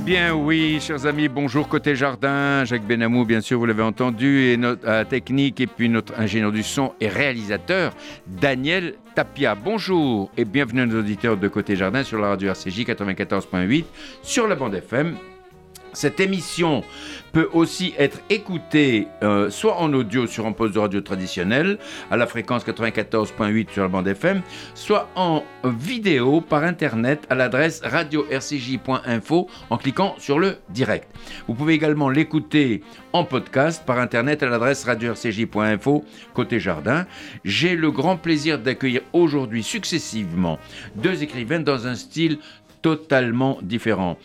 Eh bien oui, chers amis, bonjour côté jardin. Jacques Benamou, bien sûr, vous l'avez entendu, et notre technique, et puis notre ingénieur du son et réalisateur, Daniel Tapia. Bonjour et bienvenue à nos auditeurs de côté jardin sur la radio RCJ 94.8, sur la bande FM cette émission peut aussi être écoutée euh, soit en audio sur un poste de radio traditionnel à la fréquence 94.8 sur la bande FM, soit en vidéo par internet à l'adresse radio-rcj.info en cliquant sur le direct. Vous pouvez également l'écouter en podcast par internet à l'adresse radio-rcj.info côté jardin. J'ai le grand plaisir d'accueillir aujourd'hui successivement deux écrivains dans un style totalement différent.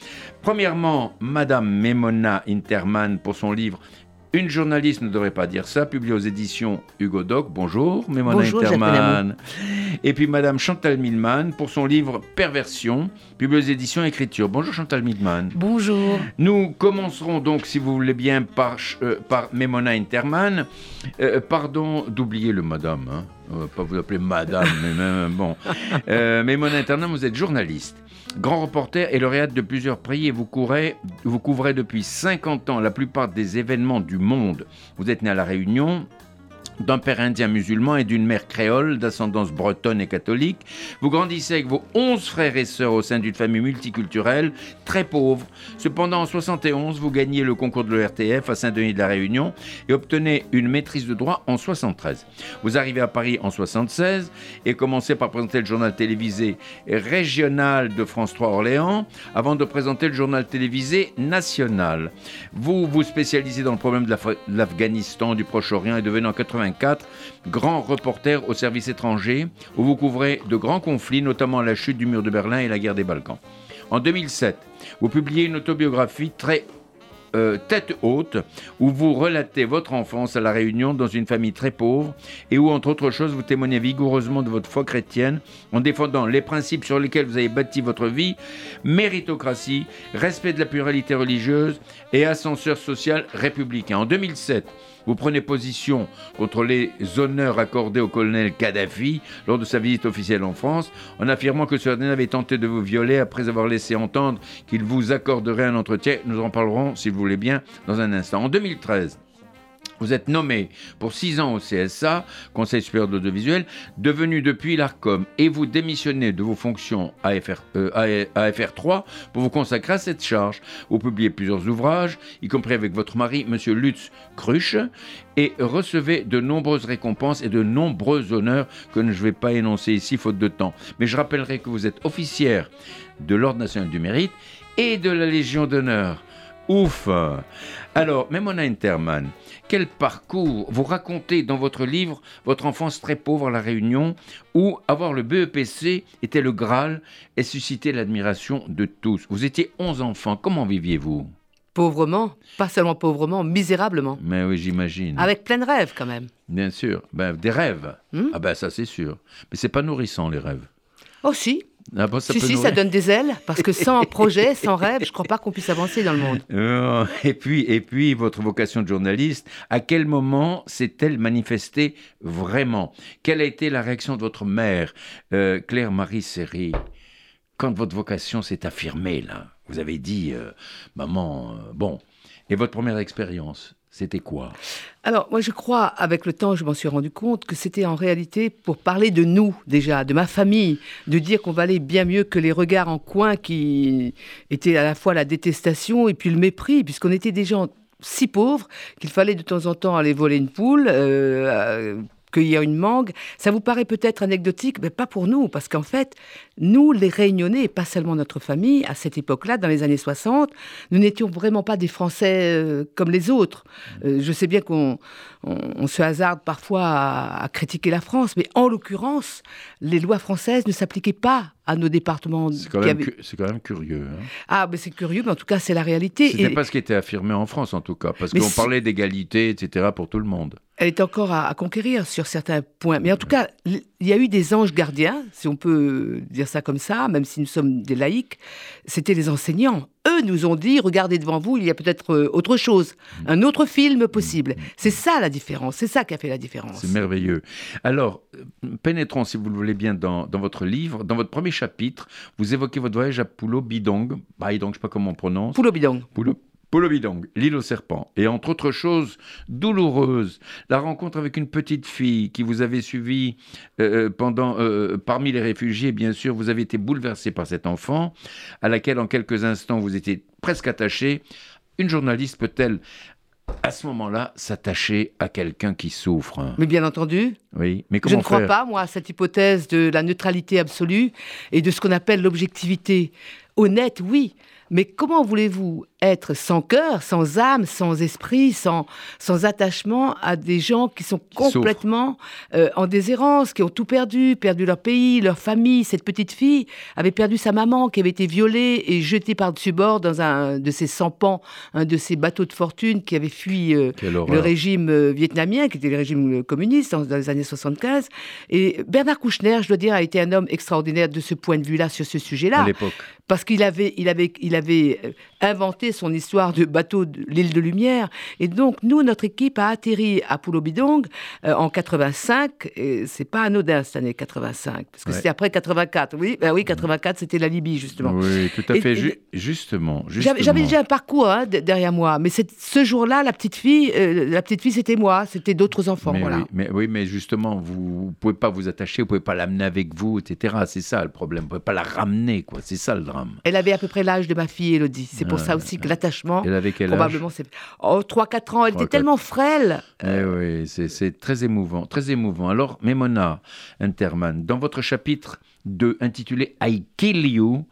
Premièrement, Madame Memona Interman pour son livre une journaliste ne devrait pas dire ça, publié aux éditions Hugo Doc. Bonjour, Memona Interman. Et puis Madame Chantal Milman pour son livre Perversion, publié aux éditions Écriture. Bonjour Chantal Milman. Bonjour. Nous commencerons donc, si vous voulez bien, par, euh, par Memona Interman. Euh, pardon d'oublier le Madame, hein. On va pas vous appeler Madame, mais bon. Euh, Memona Interman, vous êtes journaliste grand reporter et lauréate de plusieurs prix et vous couvrez, vous couvrez depuis 50 ans la plupart des événements du monde. Vous êtes né à La Réunion, d'un père indien musulman et d'une mère créole d'ascendance bretonne et catholique. Vous grandissez avec vos 11 frères et sœurs au sein d'une famille multiculturelle, très pauvre. Cependant, en 71, vous gagnez le concours de l'ERTF à Saint-Denis de la Réunion et obtenez une maîtrise de droit en 73. Vous arrivez à Paris en 76 et commencez par présenter le journal télévisé régional de France 3 Orléans avant de présenter le journal télévisé national. Vous vous spécialisez dans le problème de l'Afghanistan, du Proche-Orient et devenez en 80 grand reporter au service étranger, où vous couvrez de grands conflits, notamment la chute du mur de Berlin et la guerre des Balkans. En 2007, vous publiez une autobiographie très euh, tête haute, où vous relatez votre enfance à La Réunion dans une famille très pauvre et où, entre autres choses, vous témoignez vigoureusement de votre foi chrétienne en défendant les principes sur lesquels vous avez bâti votre vie, méritocratie, respect de la pluralité religieuse et ascenseur social républicain. En 2007, vous prenez position contre les honneurs accordés au colonel Kadhafi lors de sa visite officielle en France, en affirmant que ce dernier avait tenté de vous violer après avoir laissé entendre qu'il vous accorderait un entretien. Nous en parlerons, si vous voulez bien, dans un instant. En 2013, vous êtes nommé pour six ans au CSA, Conseil supérieur de l'audiovisuel, devenu depuis l'ARCOM, et vous démissionnez de vos fonctions à, FR, 3 pour vous consacrer à cette charge. Vous publiez plusieurs ouvrages, y compris avec votre mari, M. Lutz Cruche, et recevez de nombreuses récompenses et de nombreux honneurs que je ne vais pas énoncer ici, faute de temps. Mais je rappellerai que vous êtes officière de l'Ordre national du mérite et de la Légion d'honneur. Ouf Alors, Memona Interman, quel parcours Vous racontez dans votre livre votre enfance très pauvre à La Réunion, où avoir le BEPC était le Graal et suscitait l'admiration de tous. Vous étiez 11 enfants, comment viviez-vous? Pauvrement, pas seulement pauvrement, misérablement. Mais oui, j'imagine. Avec plein de rêves quand même. Bien sûr, ben, des rêves. Hmm? Ah ben ça c'est sûr. Mais c'est pas nourrissant les rêves. Oh si, ah ça si, si, ça donne des ailes, parce que sans projet, sans rêve, je ne crois pas qu'on puisse avancer dans le monde. Euh, et puis, et puis, votre vocation de journaliste, à quel moment s'est-elle manifestée vraiment? Quelle a été la réaction de votre mère, euh, Claire-Marie Serry, quand votre vocation s'est affirmée, là Vous avez dit, euh, maman, bon. Et votre première expérience? C'était quoi Alors, moi, je crois, avec le temps, je m'en suis rendu compte que c'était en réalité pour parler de nous, déjà, de ma famille, de dire qu'on valait bien mieux que les regards en coin qui étaient à la fois la détestation et puis le mépris, puisqu'on était des gens si pauvres qu'il fallait de temps en temps aller voler une poule, euh, y a une mangue. Ça vous paraît peut-être anecdotique, mais pas pour nous, parce qu'en fait, nous, les Réunionnais, pas seulement notre famille, à cette époque-là, dans les années 60, nous n'étions vraiment pas des Français euh, comme les autres. Euh, je sais bien qu'on on, se hasarde parfois à, critiquer la France, mais en l'occurrence, les lois françaises ne s'appliquaient pas à nos départements. C'est quand, même, quand même curieux. Hein. Ah, mais c'est curieux, mais en tout cas, c'est la réalité. Ce n'est pas ce qui était affirmé en France, en tout cas, parce qu'on parlait d'égalité, etc., pour tout le monde. elle est encore à, conquérir sur certains points. Mais en tout cas, il y a eu des anges gardiens, si on peut dire ça comme ça, même si nous sommes des laïcs. C'était les enseignants. Eux nous ont dit, regardez devant vous, il y a peut-être euh, autre chose, un autre film possible. C'est ça la différence, c'est ça qui a fait la différence. C'est merveilleux. Alors, pénétrons, si vous le voulez bien, dans, votre livre. Dans votre premier chapitre, vous évoquez votre voyage à Pulo Bidong. Bidong, je ne sais pas comment on prononce. Pulo Bidong. Bidong, l'île aux serpents, et entre autres choses douloureuses, la rencontre avec une petite fille qui vous avait suivi euh, euh, pendant, euh, parmi les réfugiés, bien sûr, vous avez été bouleversé par cet enfant, à laquelle en quelques instants vous étiez presque attaché. Une journaliste peut-elle à ce moment-là, s'attacher à quelqu'un qui souffre? Mais bien entendu. Oui, mais comment Je ne crois pas, moi, à cette hypothèse de la neutralité absolue et de ce qu'on appelle l'objectivité. Honnête, oui, mais comment voulez-vous être sans cœur, sans âme, sans esprit, sans, sans attachement à des gens qui sont complètement euh, en déshérence, qui ont tout perdu, perdu leur pays, leur famille? Cette petite fille avait perdu sa maman qui avait été violée et jetée par-dessus bord dans un de ces sampans, un de ces bateaux de fortune qui avait fui euh, le régime euh, vietnamien, qui était le régime communiste dans, dans les années 75. Et Bernard Kouchner, je dois dire, a été un homme extraordinaire de ce point de vue-là, sur ce sujet-là. À l'époque parce qu'il avait, il avait, il avait euh, inventé son histoire de bateau de l'île de Lumière. Et donc, nous, notre équipe a atterri à Poulobidong euh, en 85. Et c'est pas anodin cette année 85, parce que c'était après 84. Oui, ben oui, 84, c'était la Libye justement. Oui, tout à fait. justement, J'avais déjà un parcours hein, derrière moi, mais ce jour-là, la petite fille, euh, la petite fille, c'était moi, c'était d'autres enfants. Mais voilà. oui, mais, oui, mais justement, vous, ne pouvez pas vous attacher, vous pouvez pas l'amener avec vous, etc. C'est ça le problème. Vous pouvez pas la ramener, quoi. C'est ça le drame. Elle avait à peu près l'âge de ma fille Elodie. C'est pour ça aussi que l'attachement. Elle avait quel probablement, c'est. Oh, 3-4 ans. Elle était tellement frêle. Eh oui, c'est très émouvant. Très émouvant. Alors, Memona Interman, dans votre chapitre 2 intitulé I Kill You,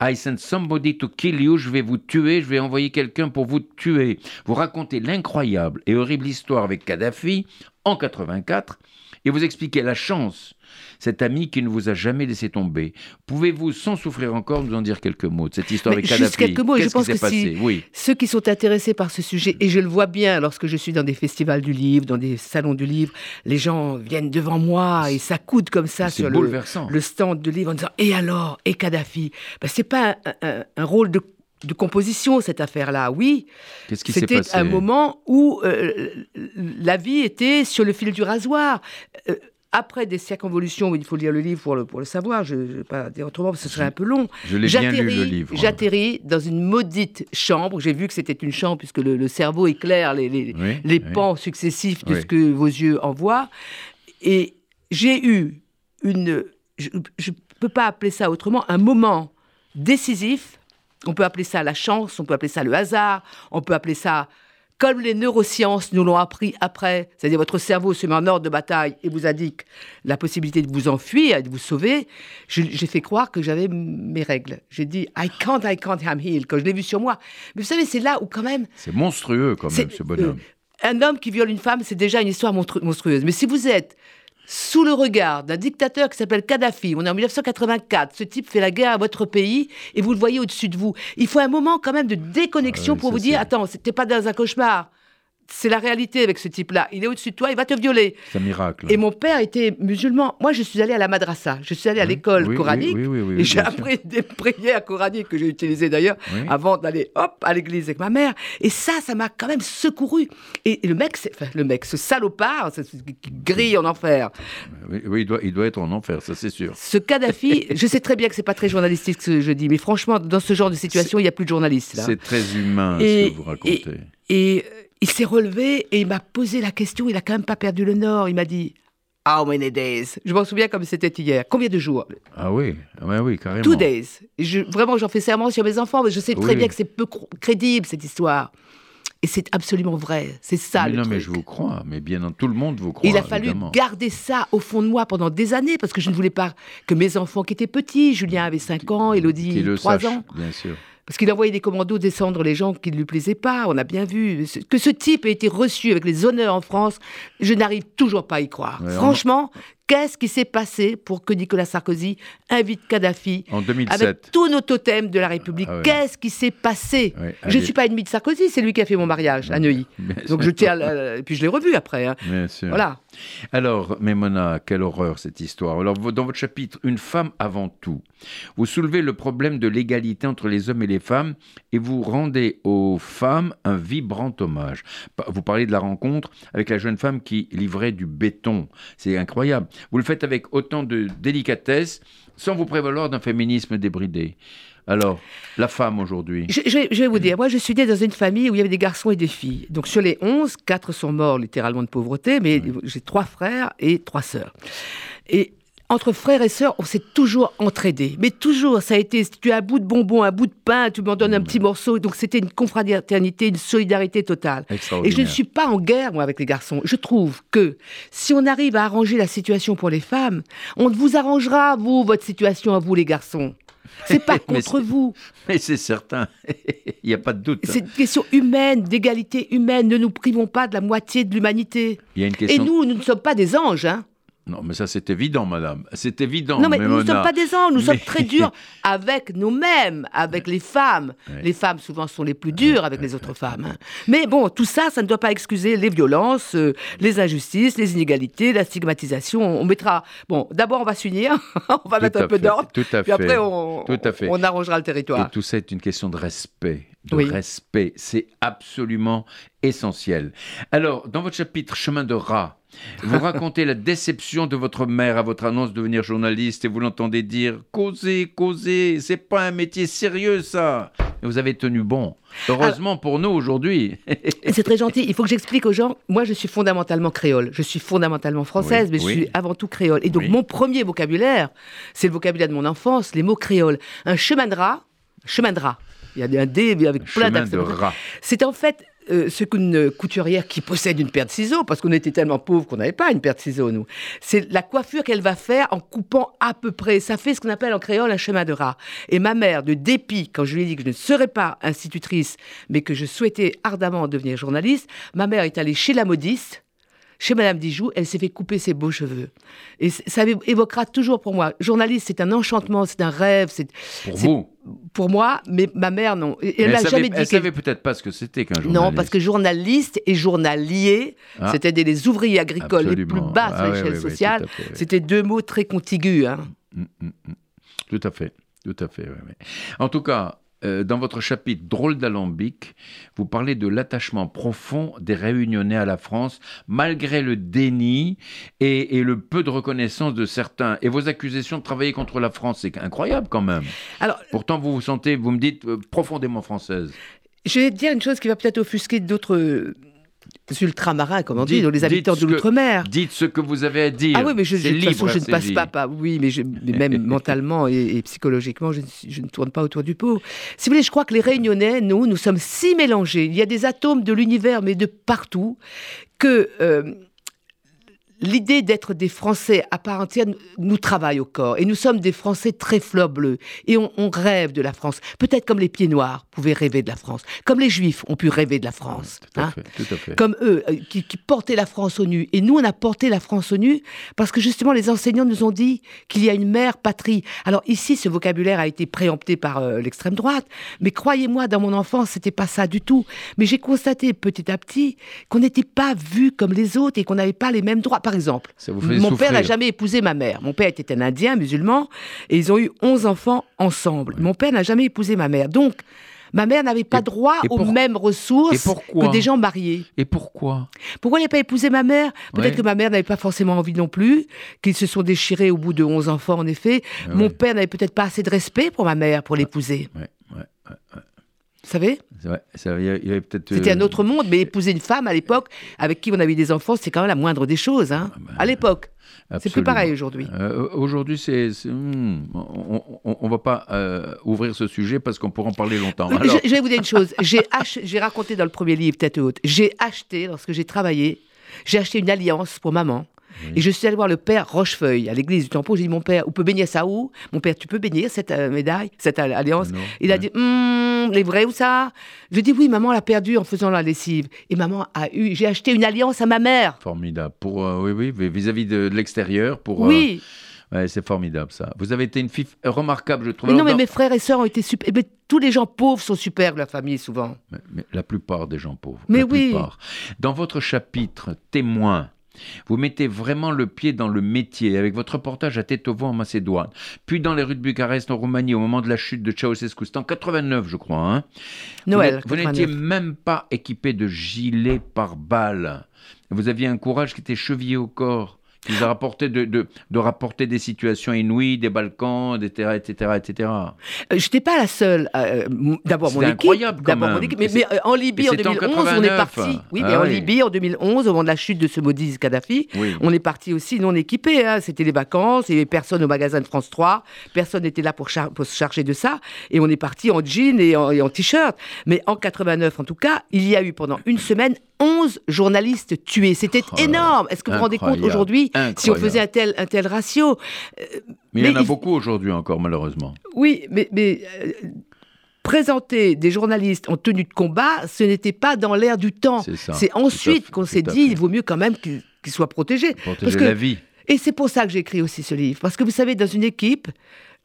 I send somebody to kill you, je vais vous tuer, je vais envoyer quelqu'un pour vous tuer. Vous racontez l'incroyable et horrible histoire avec Kadhafi en 84 et vous expliquez la chance cet ami qui ne vous a jamais laissé tomber. Pouvez-vous, sans souffrir encore, nous en dire quelques mots de cette histoire avec Kadhafi Juste quelques mots, je pense que si oui. ceux qui sont intéressés par ce sujet, et je le vois bien lorsque je suis dans des festivals du livre, dans des salons du livre, les gens viennent devant moi et s'accoudent comme ça sur le, le, stand de livre en disant Et alors Et Kadhafi? Ben, C'est pas un, rôle de de composition, cette affaire-là, oui. Qu'est-ce qui s'est passé? C'était un moment où euh, la vie était sur le fil du rasoir. Euh, après des circonvolutions, il faut lire le livre pour le, pour le savoir, je ne vais pas dire autrement, parce que ce serait un peu long. Je l'ai bien lu, le livre. J'atterris dans une maudite chambre. J'ai vu que c'était une chambre, puisque le, cerveau éclaire les, les, les pans successifs de ce que vos yeux en voient. Et j'ai eu une. Je ne peux pas appeler ça autrement, un moment décisif. On peut appeler ça la chance, on peut appeler ça le hasard, on peut appeler ça comme les neurosciences nous l'ont appris après, c'est-à-dire votre cerveau se met en ordre de bataille et vous indique la possibilité de vous enfuir et de vous sauver, j'ai fait croire que j'avais mes règles. J'ai dit I can't, I can't, I'm healed, quand je l'ai vu sur moi. Mais vous savez, c'est là où quand même... C'est monstrueux quand même, ce bonhomme. Euh, un homme qui viole une femme, c'est déjà une histoire monstrueuse. Mais si vous êtes sous le regard d'un dictateur qui s'appelle Kadhafi. On est en 1984. Ce type fait la guerre à votre pays et vous le voyez au-dessus de vous. Il faut un moment quand même de déconnexion ah pour vous dire attends, c'était pas dans un cauchemar c'est la réalité avec ce type-là. Il est au-dessus de toi, il va te violer. C'est un miracle. Et mon père était musulman. Moi, je suis allée à la madrasa. Je suis allée à l'école coranique. et j'ai appris des prières coraniques que j'ai utilisées d'ailleurs avant d'aller hop à l'église avec ma mère. Et ça, ça m'a quand même secouru. Et, le mec, enfin, le mec, ce salopard, qui grille en enfer. Oui, il, doit, il doit être en enfer, ça c'est sûr. Ce Kadhafi, je sais très bien que c'est pas très journalistique ce que je dis, mais franchement, dans ce genre de situation, il n'y a plus de journalistes. C'est très humain ce que vous racontez. et il s'est relevé et il m'a posé la question. Il a quand même pas perdu le nord. Il m'a dit How many days? Je m'en souviens comme c'était hier. Combien de jours? Ah oui, ah oui, carrément. Two days. Je, vraiment, j'en fais serment sur mes enfants, mais je sais très bien que c'est peu crédible cette histoire. Et c'est absolument vrai. C'est ça mais le non, truc. mais je vous crois. Mais bien, tout le monde vous croit. Il a fallu garder ça au fond de moi pendant des années parce que je ne voulais pas que mes enfants qui étaient petits, Julien avait 5 ans, Elodie 3 ans. Bien sûr. Parce qu'il envoyait des commandos descendre les gens qui ne lui plaisaient pas. On a bien vu. Que ce type ait été reçu avec les honneurs en France, je n'arrive toujours pas à y croire. Franchement, Qu'est-ce qui s'est passé pour que Nicolas Sarkozy invite Kadhafi En 2007. avec tous nos totems de la République? Ah ouais. Qu'est-ce qui s'est passé? Ouais, Je ne suis pas ennemi de Sarkozy, c'est lui qui a fait mon mariage à Neuilly. Bien Donc sûr. je tiens, à le- et puis je l'ai revu après. hein. Bien sûr. Voilà. Alors, Mémona, quelle horreur cette histoire. Alors, dans votre chapitre, Une femme avant tout, vous soulevez le problème de l'égalité entre les hommes et les femmes et vous rendez aux femmes un vibrant hommage. Vous parlez de la rencontre avec la jeune femme qui livrait du béton. C'est incroyable. Vous le faites avec autant de délicatesse sans vous prévaloir d'un féminisme débridé. Alors, la femme aujourd'hui. Je, je vais- je vais vous dire, moi je suis née dans une famille où il y avait des garçons et des filles. Donc sur les 11, 4 sont morts littéralement de pauvreté, mais j'ai trois frères et trois sœurs. Et entre frères et sœurs, on s'est toujours entraidés. Mais toujours, ça a été, si tu as un bout de bonbon, un bout de pain, tu m'en donnes un petit morceau. Donc c'était une confraternité, une solidarité totale. Et je ne suis pas en guerre, moi, avec les garçons. Je trouve que si on arrive à arranger la situation pour les femmes, on vous arrangera, vous, votre situation à vous, les garçons. C'est pas contre vous. Mais c'est certain. Il n'y a pas de doute. C'est une question humaine, d'égalité humaine. Ne nous privons pas de la moitié de l'humanité. Et nous, nous ne sommes pas des anges. Hein. Non, mais ça, c'est évident, madame. C'est évident. non, mais nous ne sommes pas des anges. Nous Mais- sommes très durs avec nous-mêmes, avec les femmes. Ouais. Les femmes, souvent, sont les plus dures avec les autres femmes. hein. Mais bon, tout ça, ça ne doit pas excuser les violences, euh, les injustices, les inégalités, la stigmatisation. On mettra. Bon, d'abord, on va s'unir. on va Tout mettre un peu d'ordre. Tout à Puis fait. après, on, Tout à fait. on arrangera le Et territoire. tout ça est une question de respect. De Oui. respect. C'est absolument essentiel. Alors, dans votre chapitre Chemin de rat, vous racontez la déception de votre mère à votre annonce de devenir journaliste et vous l'entendez dire Causez, causez, c'est pas un métier sérieux ça. Et vous avez tenu bon. Heureusement pour nous aujourd'hui. C'est très gentil. Il faut que j'explique aux gens. Moi, je suis fondamentalement créole. Je suis fondamentalement française, Oui, mais je suis avant tout créole. Et donc, Oui. mon premier vocabulaire, c'est le vocabulaire de mon enfance, les mots créoles. Un chemin de rat, chemin de rat. Il y a un D avec plein Chemin de d'accents. rat. C'est en fait euh, ce qu'une couturière qui possède une paire de ciseaux, parce qu'on était tellement pauvres qu'on n'avait pas une paire de ciseaux, nous. C'est la coiffure qu'elle va faire en coupant à peu près. Ça fait ce qu'on appelle en créole un chemin de rat. Et ma mère, de dépit, quand je lui ai dit que je ne serais pas institutrice, mais que je souhaitais ardemment devenir journaliste, ma mère est allée chez la modiste. Chez Madame Dijoux, elle s'est fait couper ses beaux cheveux. Et ça évoquera toujours pour moi. Journaliste, c'est un enchantement, c'est un rêve, c'est Pour vous. pour moi, mais ma mère, non. Elle n'a savait, jamais dit elle savait peut-être pas ce que c'était qu'un journaliste. non, parce que journaliste et journalier, Ah. c'était des les ouvriers agricoles les plus basses Ah l'échelle sociale. C'était deux mots très contigus. hein. Mm, mm, mm. Tout à fait, tout à fait. En tout cas, euh, dans votre chapitre Drôle d'alambic, vous parlez de l'attachement profond des Réunionnais à la France, malgré le déni et, et le peu de reconnaissance de certains. Et vos accusations de travailler contre la France, c'est incroyable quand même. Alors, Pourtant, vous vous sentez, vous me dites, euh, profondément française. je vais te dire une chose qui va peut-être offusquer d'autres euh, ultramarins, comme on dit, Dites- donc les habitants de l'outre-mer. Dites ce que vous avez à dire. Ah oui, mais je, de toute façon, libre, je ne passe pas, pas. Oui, mais, je- mais même mentalement et, et psychologiquement, je, ne suis- je ne tourne pas autour du pot. Si vous voulez, je crois que les Réunionnais, nous, nous sommes si mélangés. Il y a des atomes de l'univers, mais de partout, que euh, l'idée d'être des Français à part entière nous- travaille au corps. Et nous sommes des Français très fleurs bleues. Et on, on rêve de la France. Peut-être comme les pieds noirs pouvaient rêver de la France. Comme les Juifs ont pu rêver de la France. Tout à hein fait, tout à fait. comme eux, euh, qui, qui portaient la France au nu. Et nous, on a porté la France au nu parce que justement, les enseignants nous ont dit qu'il y a une mère patrie. Alors ici, ce vocabulaire a été préempté par euh, l'extrême droite, mais croyez-moi, dans mon enfance, c'était pas ça du tout. Mais j'ai constaté petit à petit qu'on n'était pas vus comme les autres et qu'on n'avait pas les mêmes droits. Par exemple, mon père n'a jamais épousé ma mère. Mon père était un Indien musulman et ils ont eu 11 enfants ensemble. Mon père n'a jamais épousé ma mère. Donc, ma mère n'avait pas Et- droit et aux mêmes ressources que des gens mariés. Et pourquoi? Pourquoi il n'a pas épousé ma mère? Peut-être Ouais. que ma mère n'avait pas forcément envie non plus, qu'ils se sont déchirés au bout de 11 enfants, en effet. Mon père n'avait peut-être pas assez de respect pour ma mère pour l'épouser. Ouais, ouais. Vous savez ça, y avait peut-être. C'était euh, un autre monde, mais épouser une femme à l'époque avec qui on avait des enfants, c'est quand même la moindre des choses. Hein, bah, à l'époque. C'est plus pareil aujourd'hui. Euh, Aujourd'hui, c'est, hmm, on ne va pas euh, ouvrir ce sujet parce qu'on pourra en parler longtemps. Alors, Je, je vais vous dire une chose. J'ai ach- j'ai raconté dans le premier livre, Tête haute, j'ai acheté, lorsque j'ai travaillé, j'ai acheté une alliance pour maman Et je suis allée voir le père Rochefeuille à l'église du Tampon. J'ai dit, mon père, on peut baigner ça où? Mon père, tu peux baigner cette euh, médaille, cette euh, alliance? Non. Il a dit, Hum, les vrais ou ça? Je dis, oui, maman l'a perdu en faisant la lessive. Et maman a eu, j'ai acheté une alliance à ma mère. Formidable. Pour, euh, oui, oui, vis- vis-à-vis de, de l'extérieur. Pour, euh, Oui, ouais, c'est formidable ça. Vous avez été une fille remarquable, je trouve. mais non, mais mes frères et sœurs ont été super. Mais tous les gens pauvres sont super de la famille, souvent. Mais- mais la plupart des gens pauvres. Mais la oui. plupart. Dans votre chapitre témoin, vous mettez vraiment le pied dans le métier avec votre reportage à Tetovo en Macédoine, puis dans les rues de Bucarest en Roumanie au moment de la chute de Ceausescu. C'était en 89, je crois. hein. Noël. Vous n'étiez 89. même pas équipé de gilet par balle. Vous aviez un courage qui était chevillé au corps, qui vous a rapporté de, de, de rapporter des situations inouïes, des Balkans, etc., etc., etc. Euh, J'étais pas la seule. euh, D'abord mon équipe. D'abord mon équipe. Et Mais, mais, euh, en Libye en c'était en 2011, on est 89. parti. Oui, Ah mais en oui. Libye en 2011, au moment de la chute de ce maudit Kadhafi, Oui. on est parti aussi non équipés. hein. C'était les vacances, il n'y avait personne au magasin de France 3, personne n'était là pour, se charger de ça. Et on est parti en jean et en, en t-shirt. Mais en 89, en tout cas, il y a eu pendant une semaine 11 journalistes tués. C'était Oh énorme. Est-ce que vous vous rendez compte aujourd'hui, si on faisait un tel, un tel ratio Mais il y en a il- beaucoup aujourd'hui encore, malheureusement. Oui, mais, mais, euh, présenter des journalistes en tenue de combat, ce n'était pas dans l'air du temps. C'est ensuite qu'on s'est dit, il vaut mieux quand même qu'ils soient protégés. Protéger Parce que- la vie. Et c'est pour ça que j'ai écrit aussi ce livre. Parce que vous savez, dans une équipe,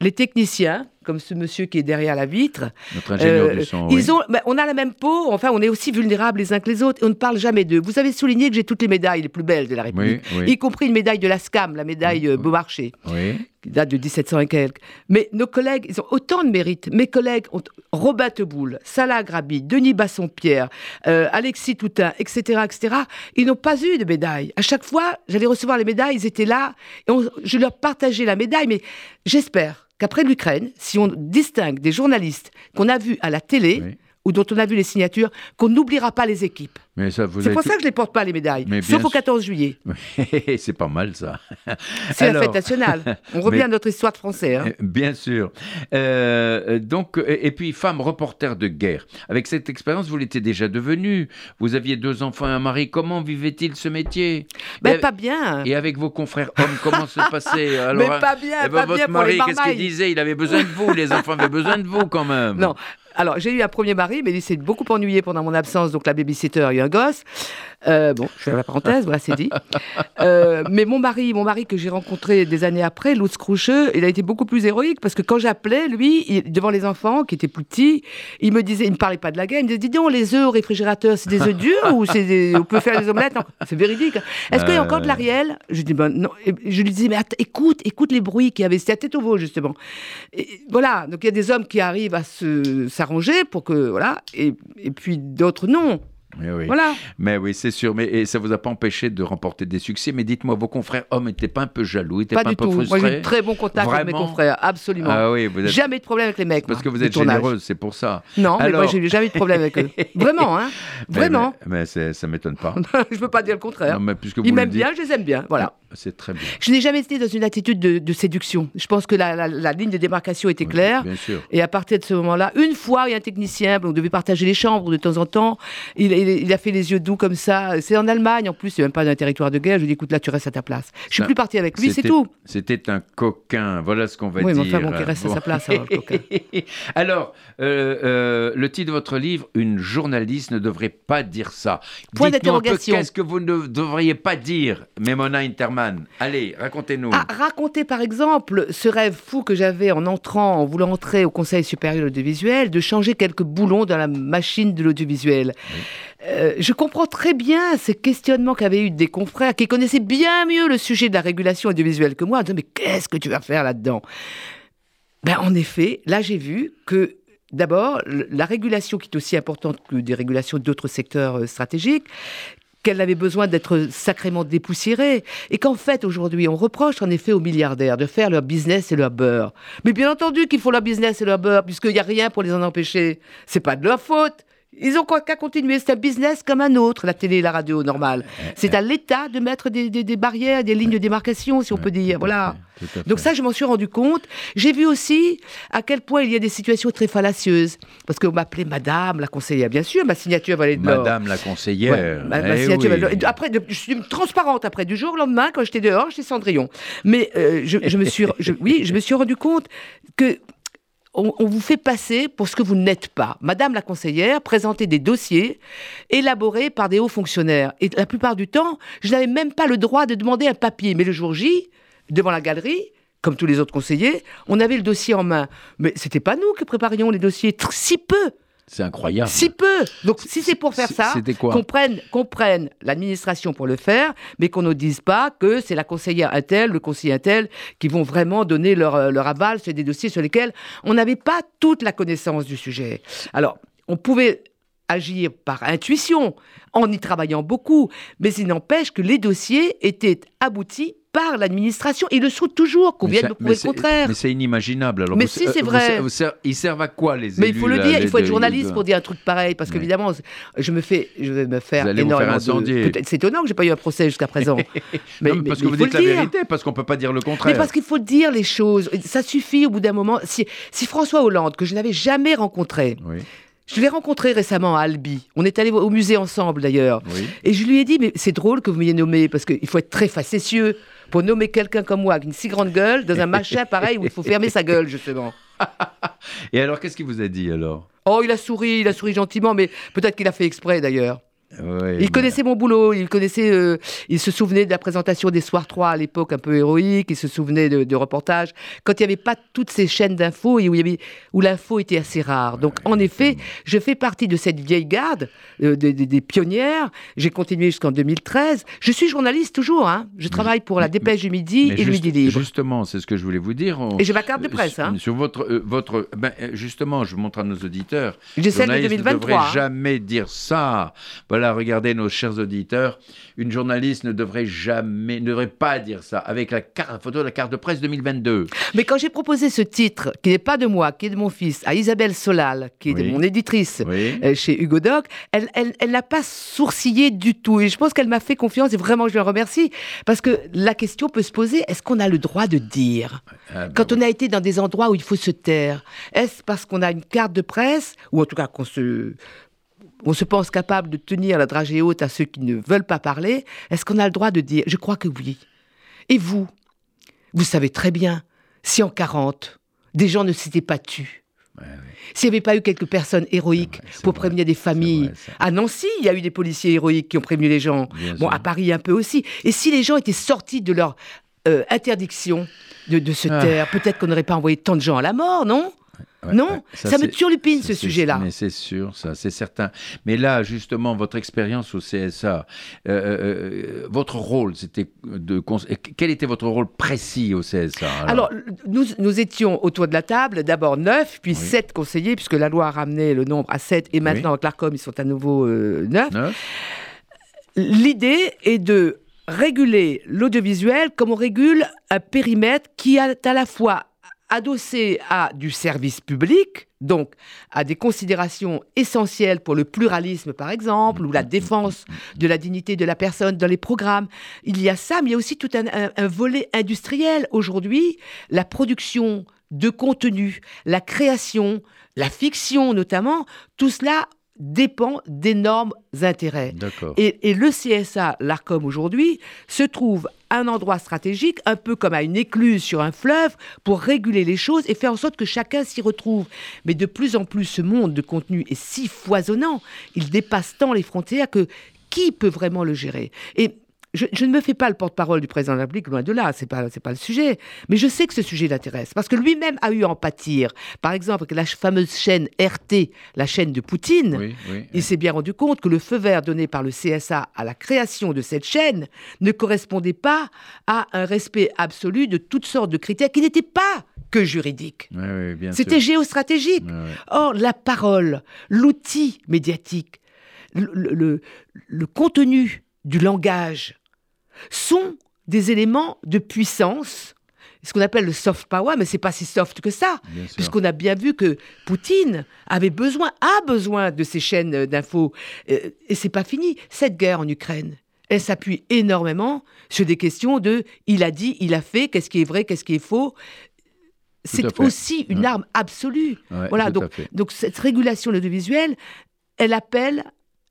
les techniciens, comme ce monsieur qui est derrière la vitre, Notre ingénieur euh, du son. ils oui. ont, ben, on a la même peau, enfin, on est aussi vulnérables les uns que les autres, et on ne parle jamais d'eux. Vous avez souligné que j'ai toutes les médailles les plus belles de la République, oui, y compris une médaille de la SCAM, la médaille euh, Beaumarchais oui. qui date de 1700 et quelques. Mais nos collègues, ils ont autant de mérite. Mes collègues ont Robin Teboul, Salah Grabi, Denis Basson-Pierre, euh, Alexis Toutain, etc., etc. Ils n'ont pas eu de médaille. À chaque fois, j'allais recevoir les médailles, ils étaient là, et on- je leur partageais la médaille. Mais j'espère qu'après l'Ukraine, si on distingue des journalistes qu'on a vus à la télé. Ou dont on a vu les signatures, qu'on n'oubliera pas les équipes. C'est pour tout- ça que je ne les porte pas, les médailles. Mais Sauf au sûr. 14 juillet. c'est pas mal ça. C'est la fête nationale. On revient Mais- à notre histoire de français. hein. Bien sûr. Euh, donc, et puis, femme reporter de guerre. Avec cette expérience, vous l'étiez déjà devenue. Vous aviez deux enfants et un mari. Comment vivait-il ce métier? Ben, pas bien. Et avec vos confrères hommes, comment se passait alors Mais pas bien, eh ben, pas Votre bien mari, qu'est-ce qu'il disait? Il avait besoin de vous. Les enfants avaient besoin de vous quand même. Non. Alors, j'ai eu un premier mari, mais il s'est beaucoup ennuyé pendant mon absence, donc la babysitter a eu un gosse. Euh, bon, je fais la parenthèse, voilà, c'est dit. Euh, mais mon mari, mon mari que j'ai rencontré des années après, Lutz Croucheux, il a été beaucoup plus héroïque parce que quand j'appelais, lui, il- devant les enfants qui étaient plus petits, il me disait, il ne parlait pas de la guerre, il me disait, dis donc, les œufs au réfrigérateur, c'est des œufs durs ou c'est des- on peut faire des omelettes? Non, C'est véridique. Est-ce qu'il y a encore de l'Ariel? Je dis, ben non. Et je lui disais, mais écoute, écoute les bruits qu'il y avait. C'était à Tétovo, justement. Et voilà, donc il y a des hommes qui arrivent à se- s'arranger pour que, voilà, et, et puis d'autres non. Mais oui. Voilà. Mais oui, c'est sûr. Mais et ça vous a pas empêché de remporter des succès. Mais dites-moi, vos confrères hommes n'étaient pas un peu jaloux, n'étaient Pas pas, du un peu tout. Moi, j'ai très bon contact avec mes confrères, absolument. Ah oui, vous êtes Jamais de problème avec les mecs. parce que vous êtes généreuse, c'est pour ça. Non, mais moi, j'ai eu jamais eu de problème avec eux. Vraiment, hein Mais- Vraiment. Mais, mais c'est- ça m'étonne pas. je peux pas dire le contraire. Non, mais puisque vous Ils m'aiment bien, je les aime bien. Voilà. C'est très bien. Je n'ai jamais été dans une attitude de, de séduction. Je pense que la, la- la ligne de démarcation était Oui, claire. Bien sûr. Et à partir de ce moment-là, une fois, il y a un technicien, on devait partager les chambres de temps en temps. Il, il- il a fait les yeux doux comme ça. C'est en Allemagne, en plus, c'est même pas d'un territoire de guerre. Je lui ai dit, écoute, là, tu restes à ta place. Je suis Ça- plus partie avec lui, c'est tout. C'était un coquin, voilà ce qu'on va Oui, mais dire. enfin, bon, qu'il reste à sa place, alors, le coquin. Alors, euh, euh, le titre de votre livre, Une journaliste ne devrait pas dire ça. Point un d'interrogation. Qu'est-ce que vous ne devriez pas dire, Memona Interman Allez, racontez-nous. Ah, raconter par exemple ce rêve fou que j'avais en entrant, en voulant entrer au Conseil supérieur de l'audiovisuel, de changer quelques boulons dans la machine de l'audiovisuel. Euh, je comprends très bien ces questionnements qu'avaient eu des confrères qui connaissaient bien mieux le sujet de la régulation audiovisuelle que moi, en disant mais qu'est-ce que tu vas faire là-dedans? Ben, En effet, là j'ai vu que d'abord la régulation qui est aussi importante que des régulations d'autres secteurs euh, stratégiques, qu'elle avait besoin d'être sacrément dépoussiérée. Et qu'en fait, aujourd'hui, on reproche en effet aux milliardaires de faire leur business et leur beurre. Mais bien entendu qu'ils font leur business et leur beurre, puisqu'il n'y a rien pour les en empêcher. C'est pas de leur faute. Ils ont qu'à continuer. C'est un business comme un autre, la télé et la radio normale. C'est à l'État de mettre des, des- des barrières, des lignes de démarcation, si on peut dire. Voilà. Donc ça, je m'en suis rendu compte. J'ai vu aussi à quel point il y a des situations très fallacieuses. Parce qu'on m'appelait Madame la conseillère. Bien sûr, ma signature valait de l'or. Madame la Ouais, conseillère. ma- ma eh oui. valait de Après, je suis transparente. Après, du jour au lendemain, quand j'étais dehors, j'étais Cendrillon. Mais euh, je, je me suis, je- oui, je me suis rendu compte que on, vous fait passer pour ce que vous n'êtes pas. Madame la conseillère présentait des dossiers élaborés par des hauts fonctionnaires. Et la plupart du temps, je n'avais même pas le droit de demander un papier. Mais le jour J, devant la galerie, comme tous les autres conseillers, on avait le dossier en main. Mais c'était pas nous qui préparions les dossiers. Si peu C'est incroyable. si peu Donc, si c'est pour faire ça, prenne, qu'on prenne l'administration pour le faire, mais qu'on ne dise pas que c'est la conseillère Intel, le conseiller Intel, qui vont vraiment donner leur, euh, leur aval sur des dossiers sur lesquels on n'avait pas toute la connaissance du sujet. Alors, on pouvait agir par intuition, en y travaillant beaucoup, mais il n'empêche que les dossiers étaient aboutis par l'administration. Ils le sont toujours, qu'on Mais vienne nous mais prouver le contraire. Mais c'est inimaginable. Alors Mais vous- si, c'est vous- vrai. vous ser- ils servent à quoi les Mais il élus, faut le dire, il faut être journaliste pour dire un truc pareil, parce qu'évidemment, je me fais, je vais me faire Vous allez vous faire énormément incendier. de. C'est étonnant que j'ai pas eu un procès jusqu'à présent. mais, Non, mais mais- parce mais que vous dites la dire. vérité, parce qu'on peut pas dire le Mais contraire. parce qu'il faut dire les choses. Ça suffit au bout d'un moment. Si, si François Hollande, que je n'avais jamais rencontré, Oui, je l'ai rencontré récemment à Albi. On est allé au musée ensemble d'ailleurs. oui. Et je lui ai dit, mais c'est drôle que vous m'ayez nommé, parce qu'il faut être très facétieux pour nommer quelqu'un comme moi, avec une si grande gueule, dans un machin pareil où il faut fermer sa gueule, justement. Et alors, qu'est-ce qu'il vous a dit alors? Oh, il a souri, il a souri gentiment, mais peut-être qu'il a fait exprès d'ailleurs. Ouais, Il connaissait mon boulot, il connaissait, euh, il se souvenait de la présentation des Soirs 3 à l'époque un peu héroïque, il se souvenait de, de reportages, quand il n'y avait pas toutes ces chaînes d'infos et où, il y avait- où l'info était assez rare. Donc en effet, je fais partie de cette vieille garde, euh, de- de- des pionnières, j'ai continué jusqu'en 2013, je suis journaliste toujours, hein. je travaille pour la Dépêche du Midi mais et le juste- Midi Libre. Justement, c'est ce que je voulais vous dire. on- Et j'ai ma carte de presse, sur, hein. sur votre, euh, votre, ben, justement, je montre à nos auditeurs. J'ai celle de journaliste 2023. ne devrait hein. jamais dire ça. Voilà, regardez nos chers auditeurs. Une journaliste ne devrait jamais, ne devrait pas dire ça. Avec la carte, photo de la carte de presse 2022. Mais quand j'ai proposé ce titre, qui n'est pas de moi, qui est de mon fils, à Isabelle Solal, qui est Oui. mon éditrice, Oui. euh, chez Hugo Doc, elle, elle, elle n'a pas sourcillé du tout. Et je pense qu'elle m'a fait confiance et vraiment je la remercie. Parce que la question peut se poser, est-ce qu'on a le droit de dire Ah, ben Quand on a été dans des endroits où il faut se taire, est-ce parce qu'on a une carte de presse, ou en tout cas qu'on se... On se pense capable de tenir la dragée haute à ceux qui ne veulent pas parler. Est-ce qu'on a le droit de dire Je crois que oui. Et vous Vous savez très bien, si en 40, des gens ne s'étaient pas tus, Ouais, ouais. s'il n'y avait pas eu quelques personnes héroïques vrai, pour vrai, prévenir des familles. vrai, à Nancy, il y a eu des policiers héroïques qui ont prévenu les gens. Bien Bon, sûr. à Paris un peu aussi. Et si les gens étaient sortis de leur euh, interdiction de, de se Ah. taire, peut-être qu'on n'aurait pas envoyé tant de gens à la mort, non? Ouais, Non ouais. Ça, me turlupine, ça, ce sujet-là. Mais c'est sûr, ça, c'est certain. Mais là, justement, votre expérience au CSA, euh, euh, votre rôle, c'était de quel était votre rôle précis au CSA Alors, nous, nous étions autour de la table, d'abord neuf, puis Oui. sept conseillers, puisque la loi a ramené le nombre à sept, et maintenant, avec l'ARCOM, ils sont à nouveau euh, neuf. Neuf L'idée est de réguler l'audiovisuel comme on régule un périmètre qui est à la fois adossé à du service public, donc à des considérations essentielles pour le pluralisme par exemple, ou la défense de la dignité de la personne dans les programmes. Il y a ça, mais il y a aussi tout un, un- un volet industriel. Aujourd'hui, la production de contenu, la création, la fiction notamment, tout cela dépend d'énormes intérêts. Et le CSA, l'ARCOM aujourd'hui, se trouve un endroit stratégique, un peu comme à une écluse sur un fleuve, pour réguler les choses et faire en sorte que chacun s'y retrouve. Mais de plus en plus, ce monde de contenu est si foisonnant, il dépasse tant les frontières que qui peut vraiment le gérer? Et je, je ne me fais pas le porte-parole du président de la République, loin de là, c'est pas c'est pas le sujet. Mais je sais que ce sujet l'intéresse parce que lui-même a eu à en pâtir. Par exemple, avec la fameuse chaîne RT, la chaîne de Poutine. Oui, oui. Il s'est bien rendu compte que le feu vert donné par le CSA à la création de cette chaîne ne correspondait pas à un respect absolu de toutes sortes de critères qui n'étaient pas que juridiques. C'était géostratégique. Or, la parole, l'outil médiatique, le, le- le- le contenu du langage sont des éléments de puissance ce qu'on appelle le soft power, mais c'est pas si soft que ça, puisqu'on a bien vu que Poutine avait besoin, a besoin de ces chaînes d'infos, Euh, et c'est pas fini. Cette guerre en Ukraine, elle s'appuie énormément sur des questions de il a dit, il a fait, qu'est-ce qui est vrai, qu'est-ce qui est faux. C'est aussi une Ouais. arme absolue. Ouais, Voilà, donc, donc cette régulation de l'audiovisuel, elle appelle,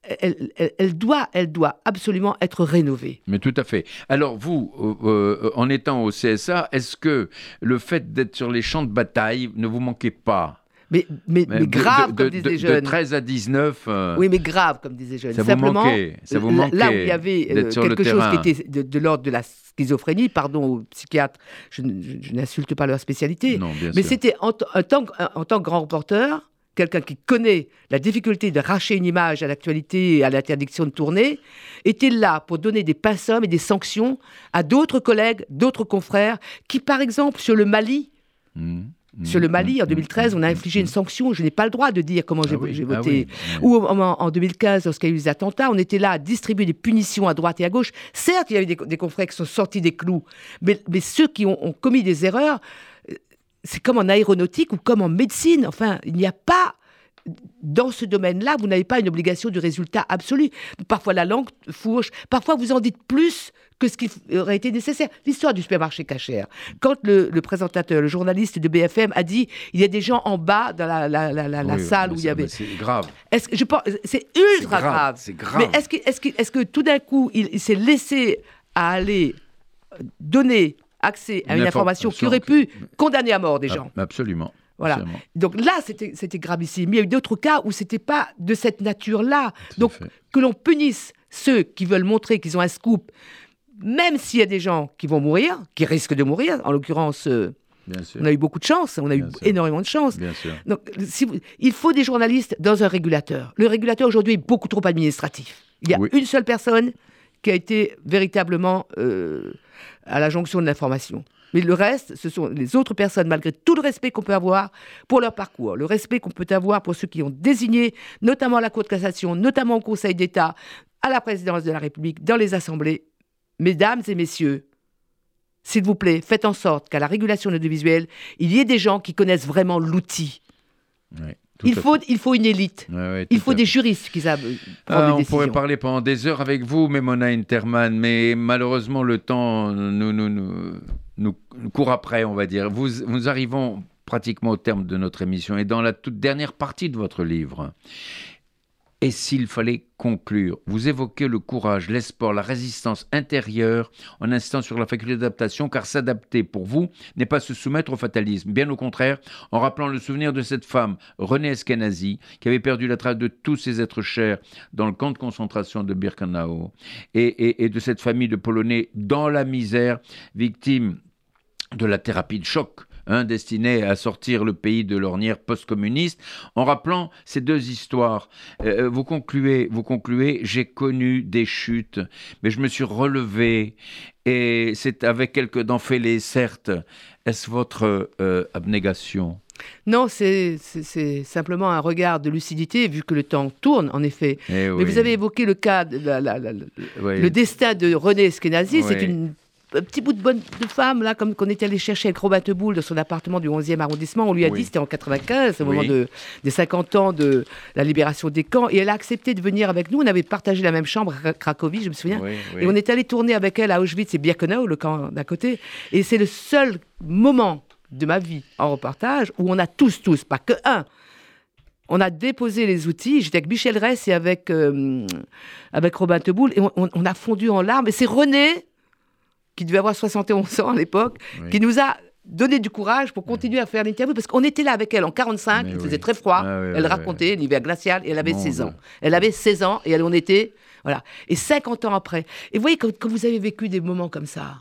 elle, elle- elle doit, elle doit absolument être rénovée. Mais tout à fait. Alors vous, euh, euh, en étant au CSA, est-ce que le fait d'être sur les champs de bataille ne vous manquait pas? Mais, mais, mais de- grave, de, comme de- disaient de- les de jeunes. 13 à 19 euh, Oui, mais grave, comme disaient les jeunes. Ça vous Simplement, manquait, ça vous là- là où il manquait y avait euh, quelque chose terrain. qui était de, de l'ordre de la schizophrénie, pardon aux psychiatres, je, n- je- je n'insulte pas leur spécialité, Non, bien mais c'était en, en tant que grand reporter, quelqu'un qui connaît la difficulté de racher une image à l'actualité et à l'interdiction de tourner, était là pour donner des pinceaux et des sanctions à d'autres collègues, d'autres confrères, qui par exemple sur le Mali, Mmh, mmh, sur le Mali, en mmh, 2013, on a mmh, infligé mmh. une sanction. Je n'ai pas le droit de dire comment j'ai Ah oui, ah voté. oui. Ou en, en- en 2015, lorsqu'il y a eu les attentats, on était là à distribuer des punitions à droite et à gauche. Certes, il y a eu des, des confrères qui sont sortis des clous, mais, mais ceux qui ont, ont commis des erreurs, c'est comme en aéronautique ou comme en médecine. Enfin, il n'y a pas. Dans ce domaine-là, vous n'avez pas une obligation de résultat absolu. Parfois la langue fourche, parfois vous en dites plus que ce qui aurait été nécessaire. L'histoire du supermarché cachère. Quand le, le présentateur, le journaliste de BFM a dit il y a des gens en bas dans la, la- la- la- la Oui, salle où il y avait. C'est grave. Est-ce que je pense c'est ultra grave, grave. c'est grave. Mais est-ce que, est-ce que, est-ce que tout d'un coup il, il s'est laissé à aller euh, donner accès à Une une inform- information qui aurait pu condamner à mort des gens Absolument. Voilà. absolument. Donc là, c'était gravissime. Mais il y a eu d'autres cas où c'était pas de cette nature-là. Donc fait. que l'on punisse ceux qui veulent montrer qu'ils ont un scoop, même s'il y a des gens qui vont mourir, qui risquent de mourir. En l'occurrence, euh, on a eu beaucoup de chance. On a Bien eu sûr. énormément de chance. Bien sûr. Donc, si vous- il faut des journalistes dans un régulateur. Le régulateur aujourd'hui est beaucoup trop administratif. Il y a Oui. une seule personne qui a été véritablement euh, à la jonction de l'information. Mais le reste, ce sont les autres personnes, malgré tout le respect qu'on peut avoir pour leur parcours, le respect qu'on peut avoir pour ceux qui ont désigné, notamment à la Cour de cassation, notamment au Conseil d'État, à la présidence de la République, dans les assemblées. Mesdames et messieurs, s'il vous plaît, faites en sorte qu'à la régulation de l'audiovisuel, il y ait des gens qui connaissent vraiment l'outil. Il faut, il faut une élite. Ouais, ouais, Il faut des juristes qui savent euh, prendre Ah, on décisions. pourrait parler pendant des heures avec vous, Memona Interman, mais malheureusement le temps nous, nous, nous, nous court après, on va dire. Vous, nous arrivons pratiquement au terme de notre émission et dans la toute dernière partie de votre livre. Et s'il fallait conclure, vous évoquez le courage, l'espoir, la résistance intérieure en insistant sur la faculté d'adaptation, car s'adapter pour vous n'est pas se soumettre au fatalisme. Bien au contraire, en rappelant le souvenir de cette femme, Renée Eskenazi, qui avait perdu la trace de tous ses êtres chers dans le camp de concentration de Birkenau, et, de cette famille de Polonais dans la misère, victime de la thérapie de choc. Hein, destinée à sortir le pays de l'ornière post-communiste, en rappelant ces deux histoires. Euh, vous concluez, vous concluez, j'ai connu des chutes, mais je me suis relevé, et c'est avec quelques dents fêlées, certes. Est-ce votre euh, abnégation? Non, c'est simplement un regard de lucidité, vu que le temps tourne, en effet. Eh Mais vous avez évoqué le cas, de la- la- la- la- Oui. le destin de René Eskenazi. C'est une un petit bout de bonne de femme, là, comme qu'on était allé chercher avec Robin Teboul dans son appartement du 11e arrondissement. On lui a Oui. dit, c'était en 95, au Oui. moment de, des 50 ans de la libération des camps. Et elle a accepté de venir avec nous. On avait partagé la même chambre à Cracovie, je me souviens. Oui. Et on est allé tourner avec elle à Auschwitz et Birkenau, le camp d'à côté. Et c'est le seul moment de ma vie en reportage où on a tous, tous, pas que un, on a déposé les outils. J'étais avec Michel Ress et avec, euh, avec Robin Teboul et on a fondu en larmes. Et c'est René, qui devait avoir 71 ans à l'époque, Oui. qui nous a donné du courage pour continuer à faire l'interview parce qu'on était là avec elle en 45, Mais il oui. faisait très froid, Ah oui, elle oui, racontait l'hiver glacial et elle avait Mon 16 Dieu. ans. Elle avait 16 ans et elle, on était voilà. Et 50 ans après. Et vous voyez quand, quand vous avez vécu des moments comme ça,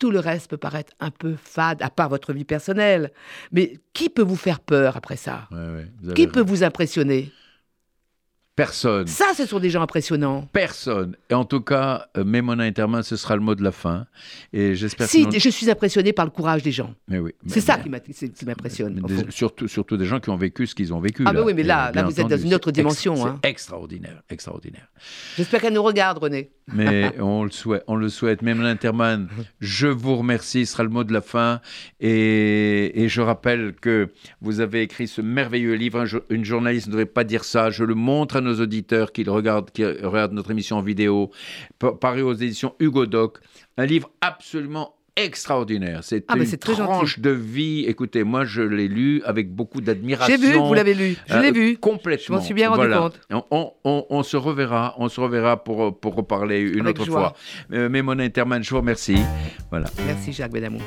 tout le reste peut paraître un peu fade à part votre vie personnelle. Mais qui peut vous faire peur après ça? Ouais, ouais, Qui peut vous impressionner? Personne. Ça, ce sont des gens impressionnants. Personne. Et en tout cas, euh, Memona Interman, ce sera le mot de la fin. Et j'espère Si, que. je suis impressionné par le courage des gens. Mais oui. C'est Mais- ça mais- qui m'impressionne. surtout, surtout des gens qui ont vécu ce qu'ils ont vécu. Ah bah oui, mais Et là- bien là, vous êtes dans une autre dimension, hein. extraordinaire, extraordinaire. J'espère qu'elle nous regarde, René. Mais on le souhaite, on le souhaite. Même l'Interman, je vous remercie, ce sera le mot de la fin. Et, et je rappelle que vous avez écrit ce merveilleux livre. Un une journaliste ne devrait pas dire ça. Je le montre à nos auditeurs qui regardent, qui regardent notre émission en vidéo, pa- paru aux éditions Hugo Doc. Un livre absolument extraordinaire. C'est Ah, bah, une tranche de vie. Écoutez, moi, je l'ai lu avec beaucoup d'admiration. J'ai vu, vous l'avez lu. Je l'ai Euh, vu. Complètement. Je m'en suis bien rendu Voilà. compte. On, on- on- on se reverra, on se reverra pour, pour reparler une Avec autre joie. fois. Euh, mais mon Interman, je vous remercie. Voilà. Merci, Jacques Benamou.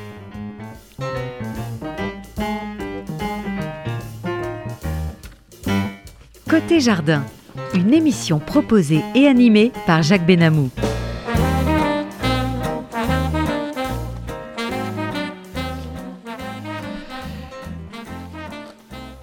Côté Jardin, une émission proposée et animée par Jacques Benamou.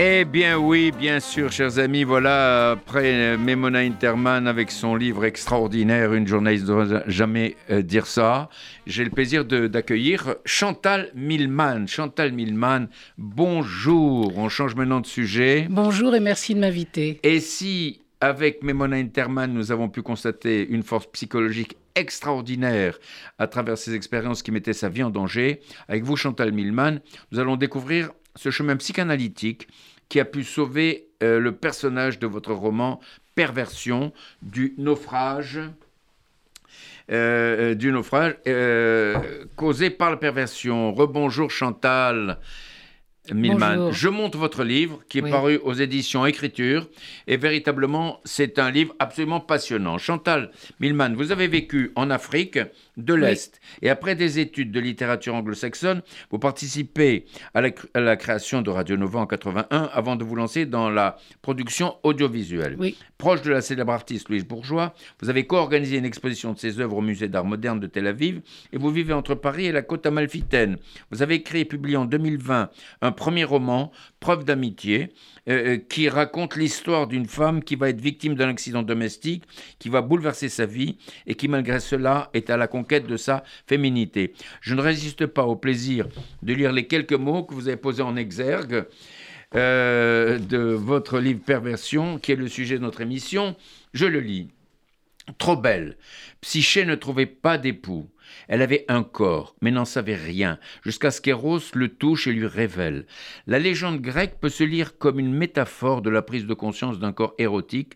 Eh bien oui, bien sûr, chers amis, voilà, après euh, Memona Interman avec son livre extraordinaire, Une journaliste ne devrait jamais euh, dire ça, j'ai le plaisir de- d'accueillir Chantal Milman. Chantal Milman, bonjour, on change maintenant de sujet. Bonjour et merci de m'inviter. Et si, avec Memona Interman, nous avons pu constater une force psychologique extraordinaire à travers ces expériences qui mettaient sa vie en danger, avec vous, Chantal Milman, nous allons découvrir ce chemin psychanalytique qui a pu sauver euh, le personnage de votre roman Perversion du naufrage. euh, euh, causé par la perversion. Rebonjour Chantal Milman. Bonjour. Je montre votre livre qui est Oui. paru aux éditions Écriture et véritablement c'est un livre absolument passionnant. Chantal Milman, vous avez vécu en Afrique de l'Est et après des études de littérature anglo-saxonne, vous participez à la, cr- à la création de Radio Nova en 81 avant de vous lancer dans la production audiovisuelle. Oui. Proche de la célèbre artiste Louise Bourgeois, vous avez co-organisé une exposition de ses œuvres au musée d'art moderne de Tel Aviv et vous vivez entre Paris et la côte amalfitaine. Vous avez écrit et publié en 2020 un premier roman, Preuve d'amitié, euh, euh, qui raconte l'histoire d'une femme qui va être victime d'un accident domestique, qui va bouleverser sa vie et qui malgré cela est à la conquête de sa féminité. Je ne résiste pas au plaisir de lire les quelques mots que vous avez posés en exergue euh, de votre livre Perversion, qui est le sujet de notre émission. Je le lis. Trop belle, Psyché ne trouvait pas d'époux. Elle avait un corps, mais n'en savait rien, jusqu'à ce qu'Eros le touche et lui révèle. La légende grecque peut se lire comme une métaphore de la prise de conscience d'un corps érotique.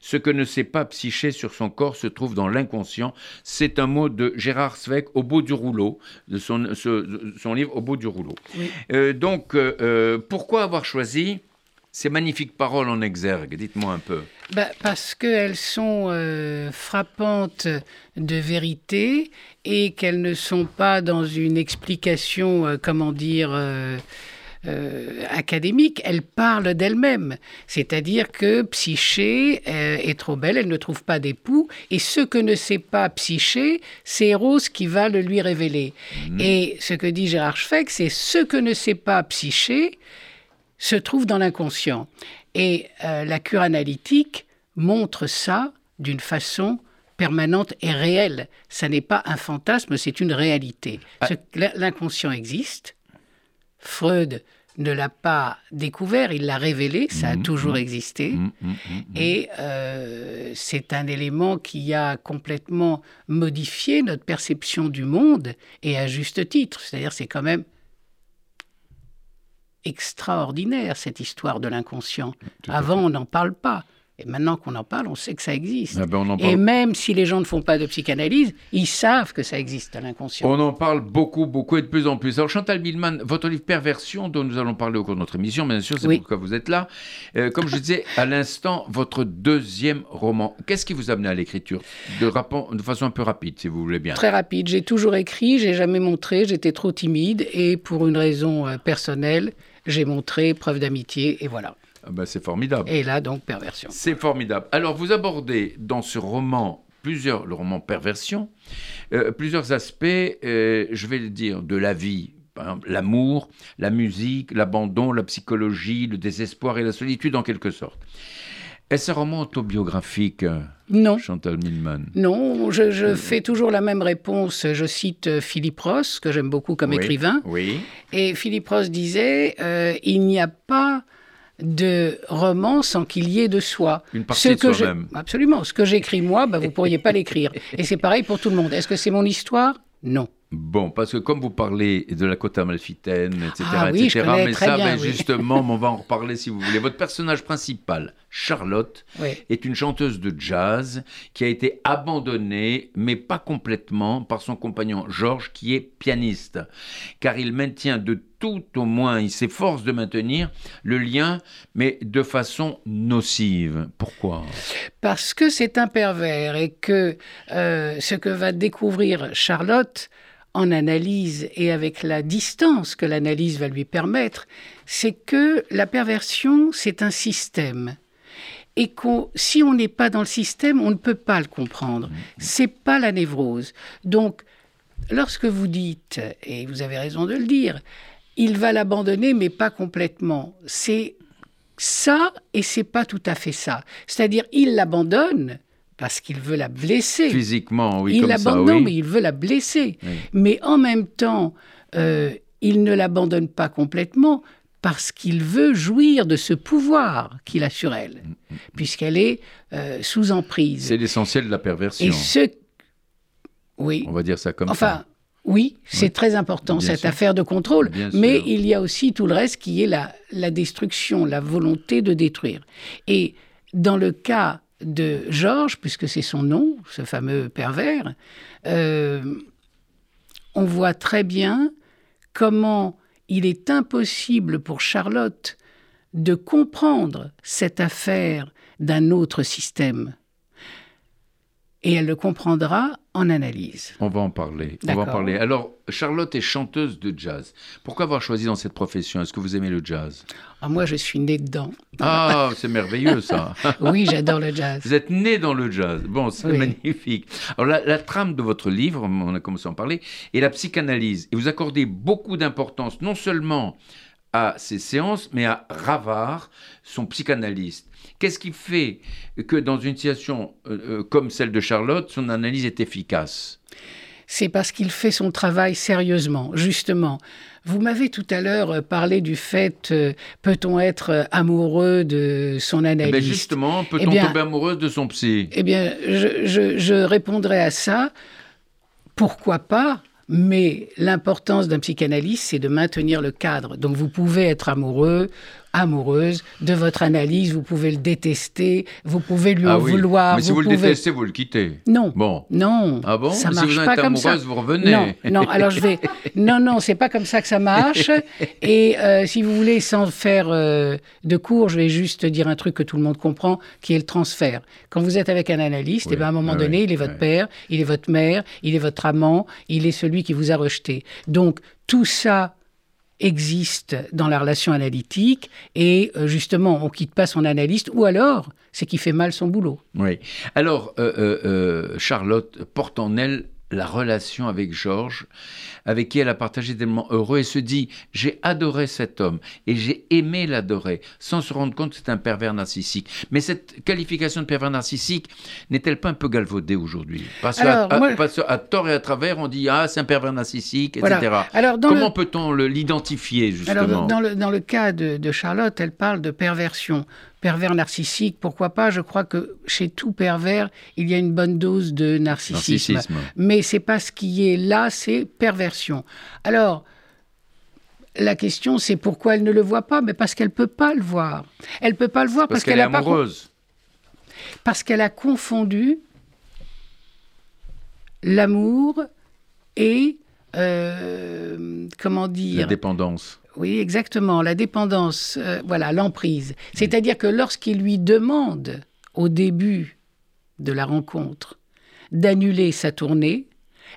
Ce que ne sait pas Psyché sur son corps se trouve dans l'inconscient. C'est un mot de Gérard Sveck au bout du rouleau, de son, ce- son livre Au bout du rouleau. Oui. Euh, donc, euh, euh, pourquoi avoir choisi ces magnifiques paroles en exergue Dites-moi un peu. Bah, parce qu'elles sont euh, frappantes de vérité et qu'elles ne sont pas dans une explication, euh, comment dire, euh, académique. Elles parlent d'elles-mêmes. C'est-à-dire que Psyché est trop belle, elle ne trouve pas d'époux. Et ce que ne sait pas Psyché, c'est Eros qui va le lui révéler. Et ce que dit Gérard Schweck, c'est ce que ne sait pas Psyché se trouve dans l'inconscient. Et euh, la cure analytique montre ça d'une façon permanente et réelle. Ça n'est pas un fantasme, c'est une réalité. Ah. L'inconscient existe. Freud ne l'a pas découvert, il l'a révélé, ça a Mhm, toujours mhm. existé. Mm, mm, mm, mm. Et euh, c'est un élément qui a complètement modifié notre perception du monde, et à juste titre. C'est-à-dire, c'est quand même extraordinaire, cette histoire de l'inconscient. Avant, on n'en parle pas. Et maintenant qu'on en parle, on sait que ça existe. Ah ben, Et même si les gens ne font pas de psychanalyse, ils savent que ça existe à l'inconscient. On en parle beaucoup, beaucoup et de plus en plus. Alors Chantal Milman, votre livre Perversion, dont nous allons parler au cours de notre émission, bien sûr, c'est Oui. pourquoi vous êtes là. Euh, comme je disais à l'instant, votre deuxième roman, qu'est-ce qui vous a amené à l'écriture? De, de façon un peu rapide, si vous voulez bien Très rapide. J'ai toujours écrit, j'ai jamais montré, j'étais trop timide et pour une raison euh, personnelle, j'ai montré preuve d'amitié et voilà. Ah ben, C'est formidable. Et là donc perversion. C'est formidable. Alors, vous abordez dans ce roman, plusieurs, le roman Perversion, euh, plusieurs aspects, euh, je vais le dire, de la vie. L'amour, la musique, l'abandon, la psychologie, le désespoir et la solitude en quelque sorte. Est-ce un roman autobiographique, Non. Chantal Milman? Non, je, je fais toujours la même réponse. Je cite euh, Philippe Ross, que j'aime beaucoup comme Oui, écrivain. Oui. Et Philippe Ross disait euh, il n'y a pas de roman sans qu'il y ait de soi. Une partie Ce de que soi-même. Absolument. Ce que j'écris moi, bah, vous pourriez pas l'écrire. Et c'est pareil pour tout le monde. Est-ce que c'est mon histoire? Non. Bon, parce que comme vous parlez de la côte amalfitaine, etc., Ah oui, etc., mais très ça, bien, ben, oui. justement, on va en reparler si vous voulez. Votre personnage principal, Charlotte, Oui. est une chanteuse de jazz qui a été abandonnée, mais pas complètement, par son compagnon Georges, qui est pianiste. Car il maintient de tout au moins, il s'efforce de maintenir le lien, mais de façon nocive. Pourquoi? Parce que c'est un pervers et que euh, ce que va découvrir Charlotte en analyse et avec la distance que l'analyse va lui permettre, c'est que la perversion, c'est un système. Et qu'on, si on n'est pas dans le système, on ne peut pas le comprendre. C'est pas la névrose. Donc, lorsque vous dites, et vous avez raison de le dire, il va l'abandonner, mais pas complètement. C'est ça et c'est pas tout à fait ça. C'est-à-dire, il l'abandonne parce qu'il veut la blesser. Physiquement, oui, il comme ça, l'abandonne, oui. mais il veut la blesser. Oui. Mais en même temps, euh, il ne l'abandonne pas complètement parce qu'il veut jouir de ce pouvoir qu'il a sur elle, puisqu'elle est euh, sous emprise. Mm, C'est l'essentiel de la perversion. Et ce... Oui. On va dire ça comme Enfin, ça. oui, c'est très important, Bien cette sûr. affaire de contrôle. Bien Mais sûr. il y a aussi tout le reste qui est la, la destruction, la volonté de détruire. Et dans le cas de Georges, puisque c'est son nom, ce fameux pervers, euh, on voit très bien comment il est impossible pour Charlotte de comprendre cette affaire d'un autre système. Et elle le comprendra en analyse. On va en parler. On va en parler. Alors, Charlotte est chanteuse de jazz. Pourquoi avoir choisi dans cette profession? Est-ce que vous aimez le jazz? Ah, moi, je suis née dedans. Ah, c'est merveilleux ça. Oui, j'adore le jazz. Vous êtes né dans le jazz. Bon, c'est Oui. magnifique. Alors, la, la trame de votre livre, on a commencé à en parler, est la psychanalyse. Et vous accordez beaucoup d'importance non seulement à ces séances, mais à Ravard, son psychanalyste. Qu'est-ce qui fait que dans une situation euh, euh, comme celle de Charlotte, son analyse est efficace? C'est parce qu'il fait son travail sérieusement, justement. Vous m'avez tout à l'heure euh, parlé du fait, euh, peut-on être amoureux de son Eh analyste? ben, Justement, peut-on Eh bien- tomber amoureuse de son psy? Eh bien, je, je- je répondrai à ça. Pourquoi pas? Mais l'importance d'un psychanalyste, c'est de maintenir le cadre. Donc, vous pouvez être amoureux, amoureuse de votre analyse, vous pouvez le détester, vous pouvez lui en Ah oui. vouloir. Mais si vous le pouvez... détestez, vous le quittez. Non. Bon. Non. Ah bon? Ça Si marche vous en pas êtes comme ça. amoureuse, vous revenez. Non, non. Alors je vais. Non, non, c'est pas comme ça que ça marche. Et euh, si vous voulez, sans faire euh, de cours, je vais juste dire un truc que tout le monde comprend, qui est le transfert. Quand vous êtes avec un analyste, Oui. eh ben, à un moment Ah donné, oui. il est votre père, il est votre mère, il est votre amant, il est celui qui vous a rejeté. Donc tout ça existe dans la relation analytique et euh, justement on quitte pas son analyste ou alors c'est qu'il fait mal son boulot. Oui. Alors, euh, euh, Charlotte porte en elle la relation avec Georges, avec qui elle a partagé des moments heureux et se dit j'ai adoré cet homme et j'ai aimé l'adorer, sans se rendre compte que c'est un pervers narcissique. Mais cette qualification de pervers narcissique n'est-elle pas un peu galvaudée aujourd'hui? Parce à- moi- parce qu'à tort et à travers, on dit ah c'est un pervers narcissique, etc. Voilà. Alors le- Comment peut-on l'identifier justement? Alors, dans le, dans le cas de, de Charlotte, elle parle de perversion. Pervers narcissique, pourquoi pas? Je crois que chez tout pervers, il y a une bonne dose de narcissisme. Narcissisme. Mais c'est pas ce qui est là, c'est perversion. Alors, la question, c'est pourquoi elle ne le voit pas? Mais parce qu'elle peut pas le voir. Elle peut pas le voir Parce parce, qu'elle est pas amoureuse. parce qu'elle a confondu l'amour et euh, comment La dire dépendance. Oui, exactement, la dépendance, euh, voilà, l'emprise. C'est-à-dire que lorsqu'il lui demande, au début de la rencontre, d'annuler sa tournée,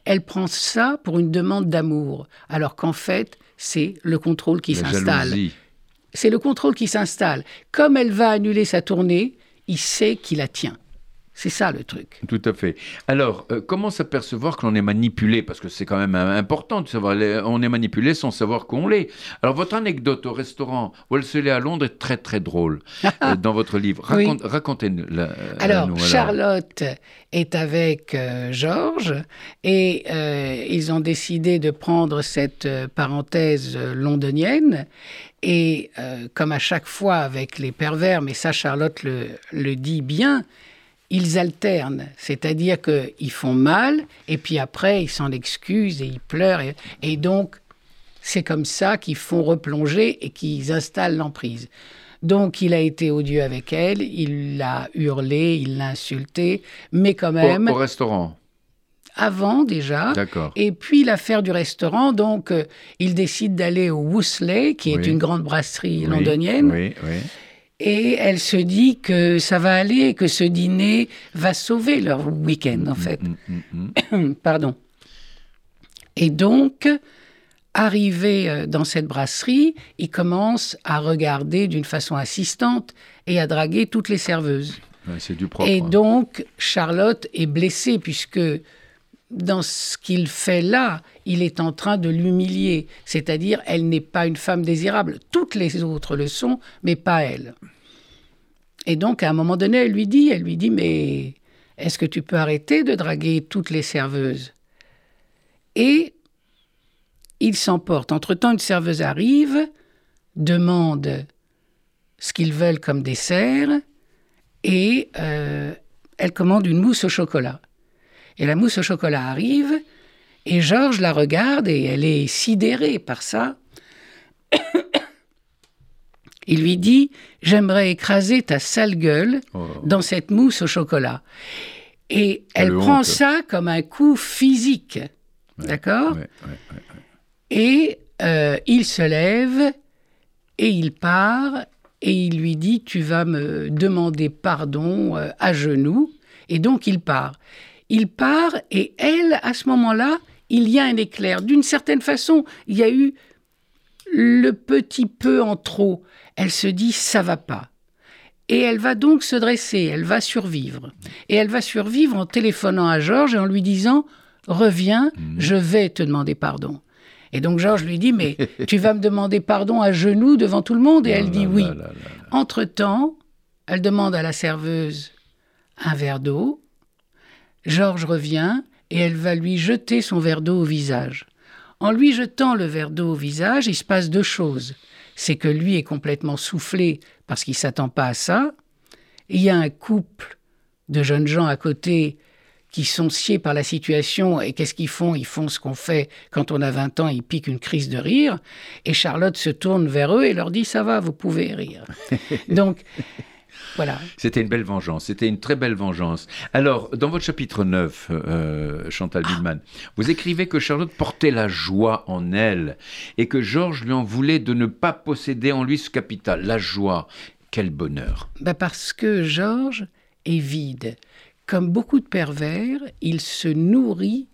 elle prend ça pour une demande d'amour, alors qu'en fait, c'est le contrôle qui s'installe. C'est le contrôle qui s'installe. Comme elle va annuler sa tournée, il sait qu'il la tient. C'est ça le truc. Tout à fait. Alors, euh, comment s'apercevoir que l'on est manipulé? Parce que c'est quand même euh, important de savoir. On est manipulé sans savoir qu'on l'est. Alors, votre anecdote au restaurant Wolseley à Londres est très très drôle euh, dans votre livre. Oui. Racontez-nous. la- Alors, nous, Charlotte est avec euh, Georges et ils ont décidé de prendre cette parenthèse londonienne. Et comme à chaque fois avec les pervers, mais ça Charlotte le, le dit bien, ils alternent. C'est-à-dire qu'ils font mal et puis après ils s'en excusent et ils pleurent. Et, et donc, c'est comme ça qu'ils font replonger et qu'ils installent l'emprise. Donc, il a été odieux avec elle, il l'a hurlé, il l'a insulté, mais quand Au, même, au restaurant. avant déjà. D'accord. Et puis l'affaire du restaurant, donc euh, il décide d'aller au Woosley, qui est une grande brasserie Oui, londonienne, Oui, oui. Et elle se dit que ça va aller, que ce dîner va sauver leur week-end en fait. Mm, mm, mm. Pardon. Et donc, arrivé euh, dans cette brasserie, il commence à regarder d'une façon assistante et à draguer toutes les serveuses. Ouais, c'est du propre. Et hein. donc, Charlotte est blessée puisque dans ce qu'il fait là, il est en train de l'humilier. C'est-à-dire, elle n'est pas une femme désirable. Toutes les autres le sont, mais pas elle. Et donc, à un moment donné, elle lui dit, elle lui dit, mais est-ce que tu peux arrêter de draguer toutes les serveuses? Et il s'emporte. Entre-temps, une serveuse arrive, demande ce qu'ils veulent comme dessert, et euh, elle commande une mousse au chocolat. Et la mousse au chocolat arrive, et Georges la regarde, et elle est sidérée par ça. Il lui dit J'aimerais écraser ta sale gueule Oh. dans cette mousse au chocolat. Et elle prend honte. ça comme un coup physique. D'accord Ouais, ouais. et euh, il se lève et il part et il lui dit Tu vas me demander pardon euh, à genoux. Et donc il part. Il part et elle, à ce moment-là, il y a un éclair. D'une certaine façon, il y a eu le petit peu en trop. Elle se dit Ça va pas. Et elle va donc se dresser, elle va survivre. Et elle va survivre en téléphonant à Georges et en lui disant Reviens, je vais te demander pardon. Et donc Georges lui dit Mais tu vas me demander pardon à genoux devant tout le monde Et elle dit là oui. Entre-temps, elle demande à la serveuse un verre d'eau. Georges revient et elle va lui jeter son verre d'eau au visage. En lui jetant le verre d'eau au visage, il se passe deux choses. C'est que lui est complètement soufflé parce qu'il ne s'attend pas à ça. Il y a un couple de jeunes gens à côté qui sont sciés par la situation et qu'est-ce qu'ils font? Ils font ce qu'on fait quand on a 20 ans, ils piquent une crise de rire et Charlotte se tourne vers eux et leur dit ça va, vous pouvez rire. Donc voilà. C'était une belle vengeance, c'était une très belle vengeance. Alors, dans votre chapitre 9, euh, Chantal Ah. Bidman, vous écrivez que Charlotte portait la joie en elle et que Georges lui en voulait de ne pas posséder en lui ce capital, la joie. Quel bonheur. Ben parce que Georges est vide. Comme beaucoup de pervers, il se nourrit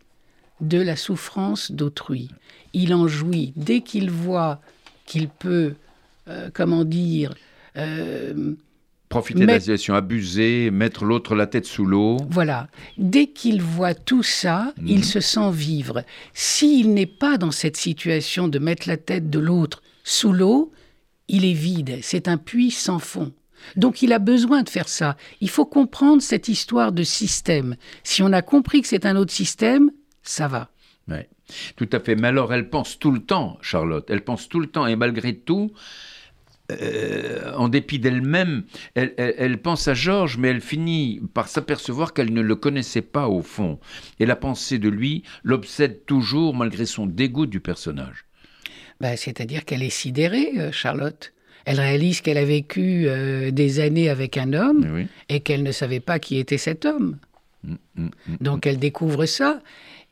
de la souffrance d'autrui. Il en jouit. Dès qu'il voit qu'il peut, euh, comment dire, euh, Profiter de la situation, abuser, mettre l'autre la tête sous l'eau. Voilà. Dès qu'il voit tout ça, il se sent vivre. S'il n'est pas dans cette situation de mettre la tête de l'autre sous l'eau, il est vide. C'est un puits sans fond. Donc il a besoin de faire ça. Il faut comprendre cette histoire de système. Si on a compris que c'est un autre système, ça va. Ouais. Tout à fait. Mais alors, elle pense tout le temps, Charlotte. Elle pense tout le temps. Et malgré tout, euh, en dépit d'elle-même, elle, elle- elle pense à Georges, mais elle finit par s'apercevoir qu'elle ne le connaissait pas au fond. Et la pensée de lui l'obsède toujours, malgré son dégoût du personnage. Ben, C'est-à-dire qu'elle est sidérée, euh, Charlotte. Elle réalise qu'elle a vécu euh, des années avec un homme oui. et qu'elle ne savait pas qui était cet homme. Mm, mm, mm. Donc elle découvre ça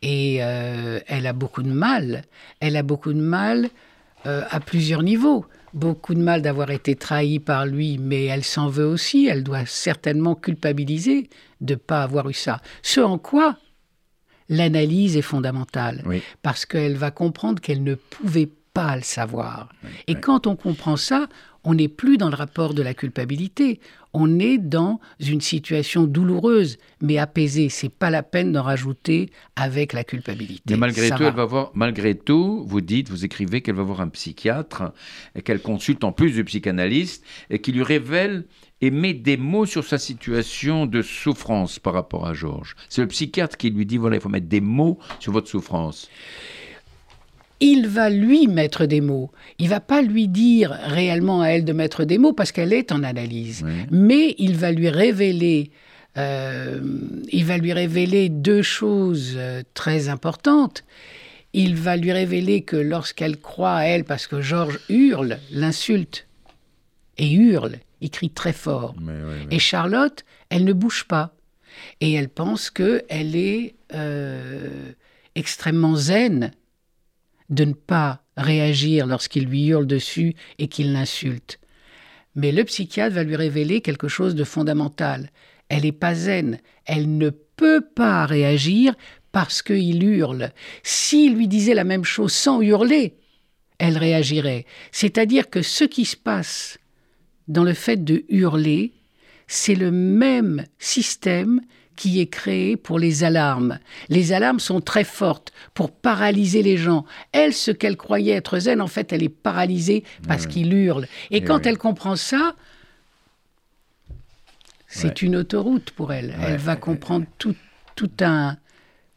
et euh, elle a beaucoup de mal. Elle a beaucoup de mal à plusieurs niveaux. Beaucoup de mal d'avoir été trahie par lui, mais elle s'en veut aussi. Elle doit certainement culpabiliser de ne pas avoir eu ça. Ce en quoi l'analyse est fondamentale, Oui. parce qu'elle va comprendre qu'elle ne pouvait pas le savoir. Et quand on comprend ça, on n'est plus dans le rapport de la culpabilité. On est dans une situation douloureuse, mais apaisée. C'est pas la peine d'en rajouter avec la culpabilité. Mais malgré Ça tout, va. elle va voir, malgré tout, vous dites, vous écrivez qu'elle va voir un psychiatre et qu'elle consulte en plus du psychanalyste et qui lui révèle et met des mots sur sa situation de souffrance par rapport à Georges. C'est le psychiatre qui lui dit voilà, il faut mettre des mots sur votre souffrance. Il va lui mettre des mots. Il va pas lui dire réellement à elle de mettre des mots parce qu'elle est en analyse. Oui. Mais il va lui révéler, euh, il va lui révéler deux choses euh, très importantes. Il va lui révéler que lorsqu'elle croit à elle, parce que Georges hurle, l'insulte et hurle, il crie très fort. Et Charlotte, elle ne bouge pas. Et elle pense qu'elle est euh, extrêmement zen de ne pas réagir lorsqu'il lui hurle dessus et qu'il l'insulte. Mais le psychiatre va lui révéler quelque chose de fondamental. Elle n'est pas zen. Elle ne peut pas réagir parce qu'il hurle. S'il lui disait la même chose sans hurler, elle réagirait. C'est-à-dire que ce qui se passe dans le fait de hurler, c'est le même système qui est créé pour les alarmes. Les alarmes sont très fortes pour paralyser les gens. Elle, ce qu'elle croyait être zen, en fait, elle est paralysée parce qu'il hurle. Et, Eh quand oui. elle comprend ça, c'est Ouais. une autoroute pour elle. Ouais. Elle va comprendre tout, tout un...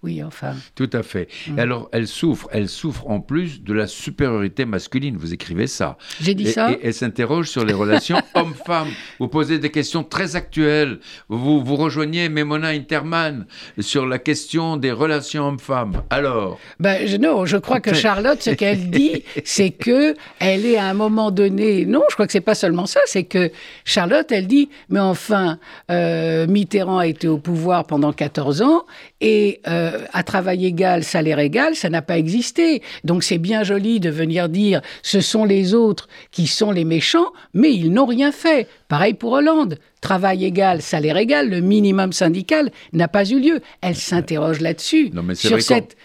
Oui, enfin... Tout à fait. Mm. Alors, elle souffre, elle souffre en plus de la supériorité masculine. Vous écrivez ça. J'ai dit Et, ça et elle s'interroge sur les relations hommes-femmes. Vous posez des questions très actuelles. Vous, vous rejoignez Memona Interman sur la question des relations hommes-femmes. Alors, Ben, je, non, je crois que Charlotte, ce qu'elle dit, c'est que elle est à un moment donné. Non, je crois que c'est pas seulement ça. C'est que Charlotte, elle dit, mais enfin, euh, Mitterrand a été au pouvoir pendant 14 ans et euh, à travail égal, salaire égal, ça n'a pas existé. Donc c'est bien joli de venir dire, ce sont les autres qui sont les méchants, mais ils n'ont rien fait. Pareil pour Hollande. Travail égal, salaire égal, le minimum syndical n'a pas eu lieu. Elle s'interroge là-dessus sur cette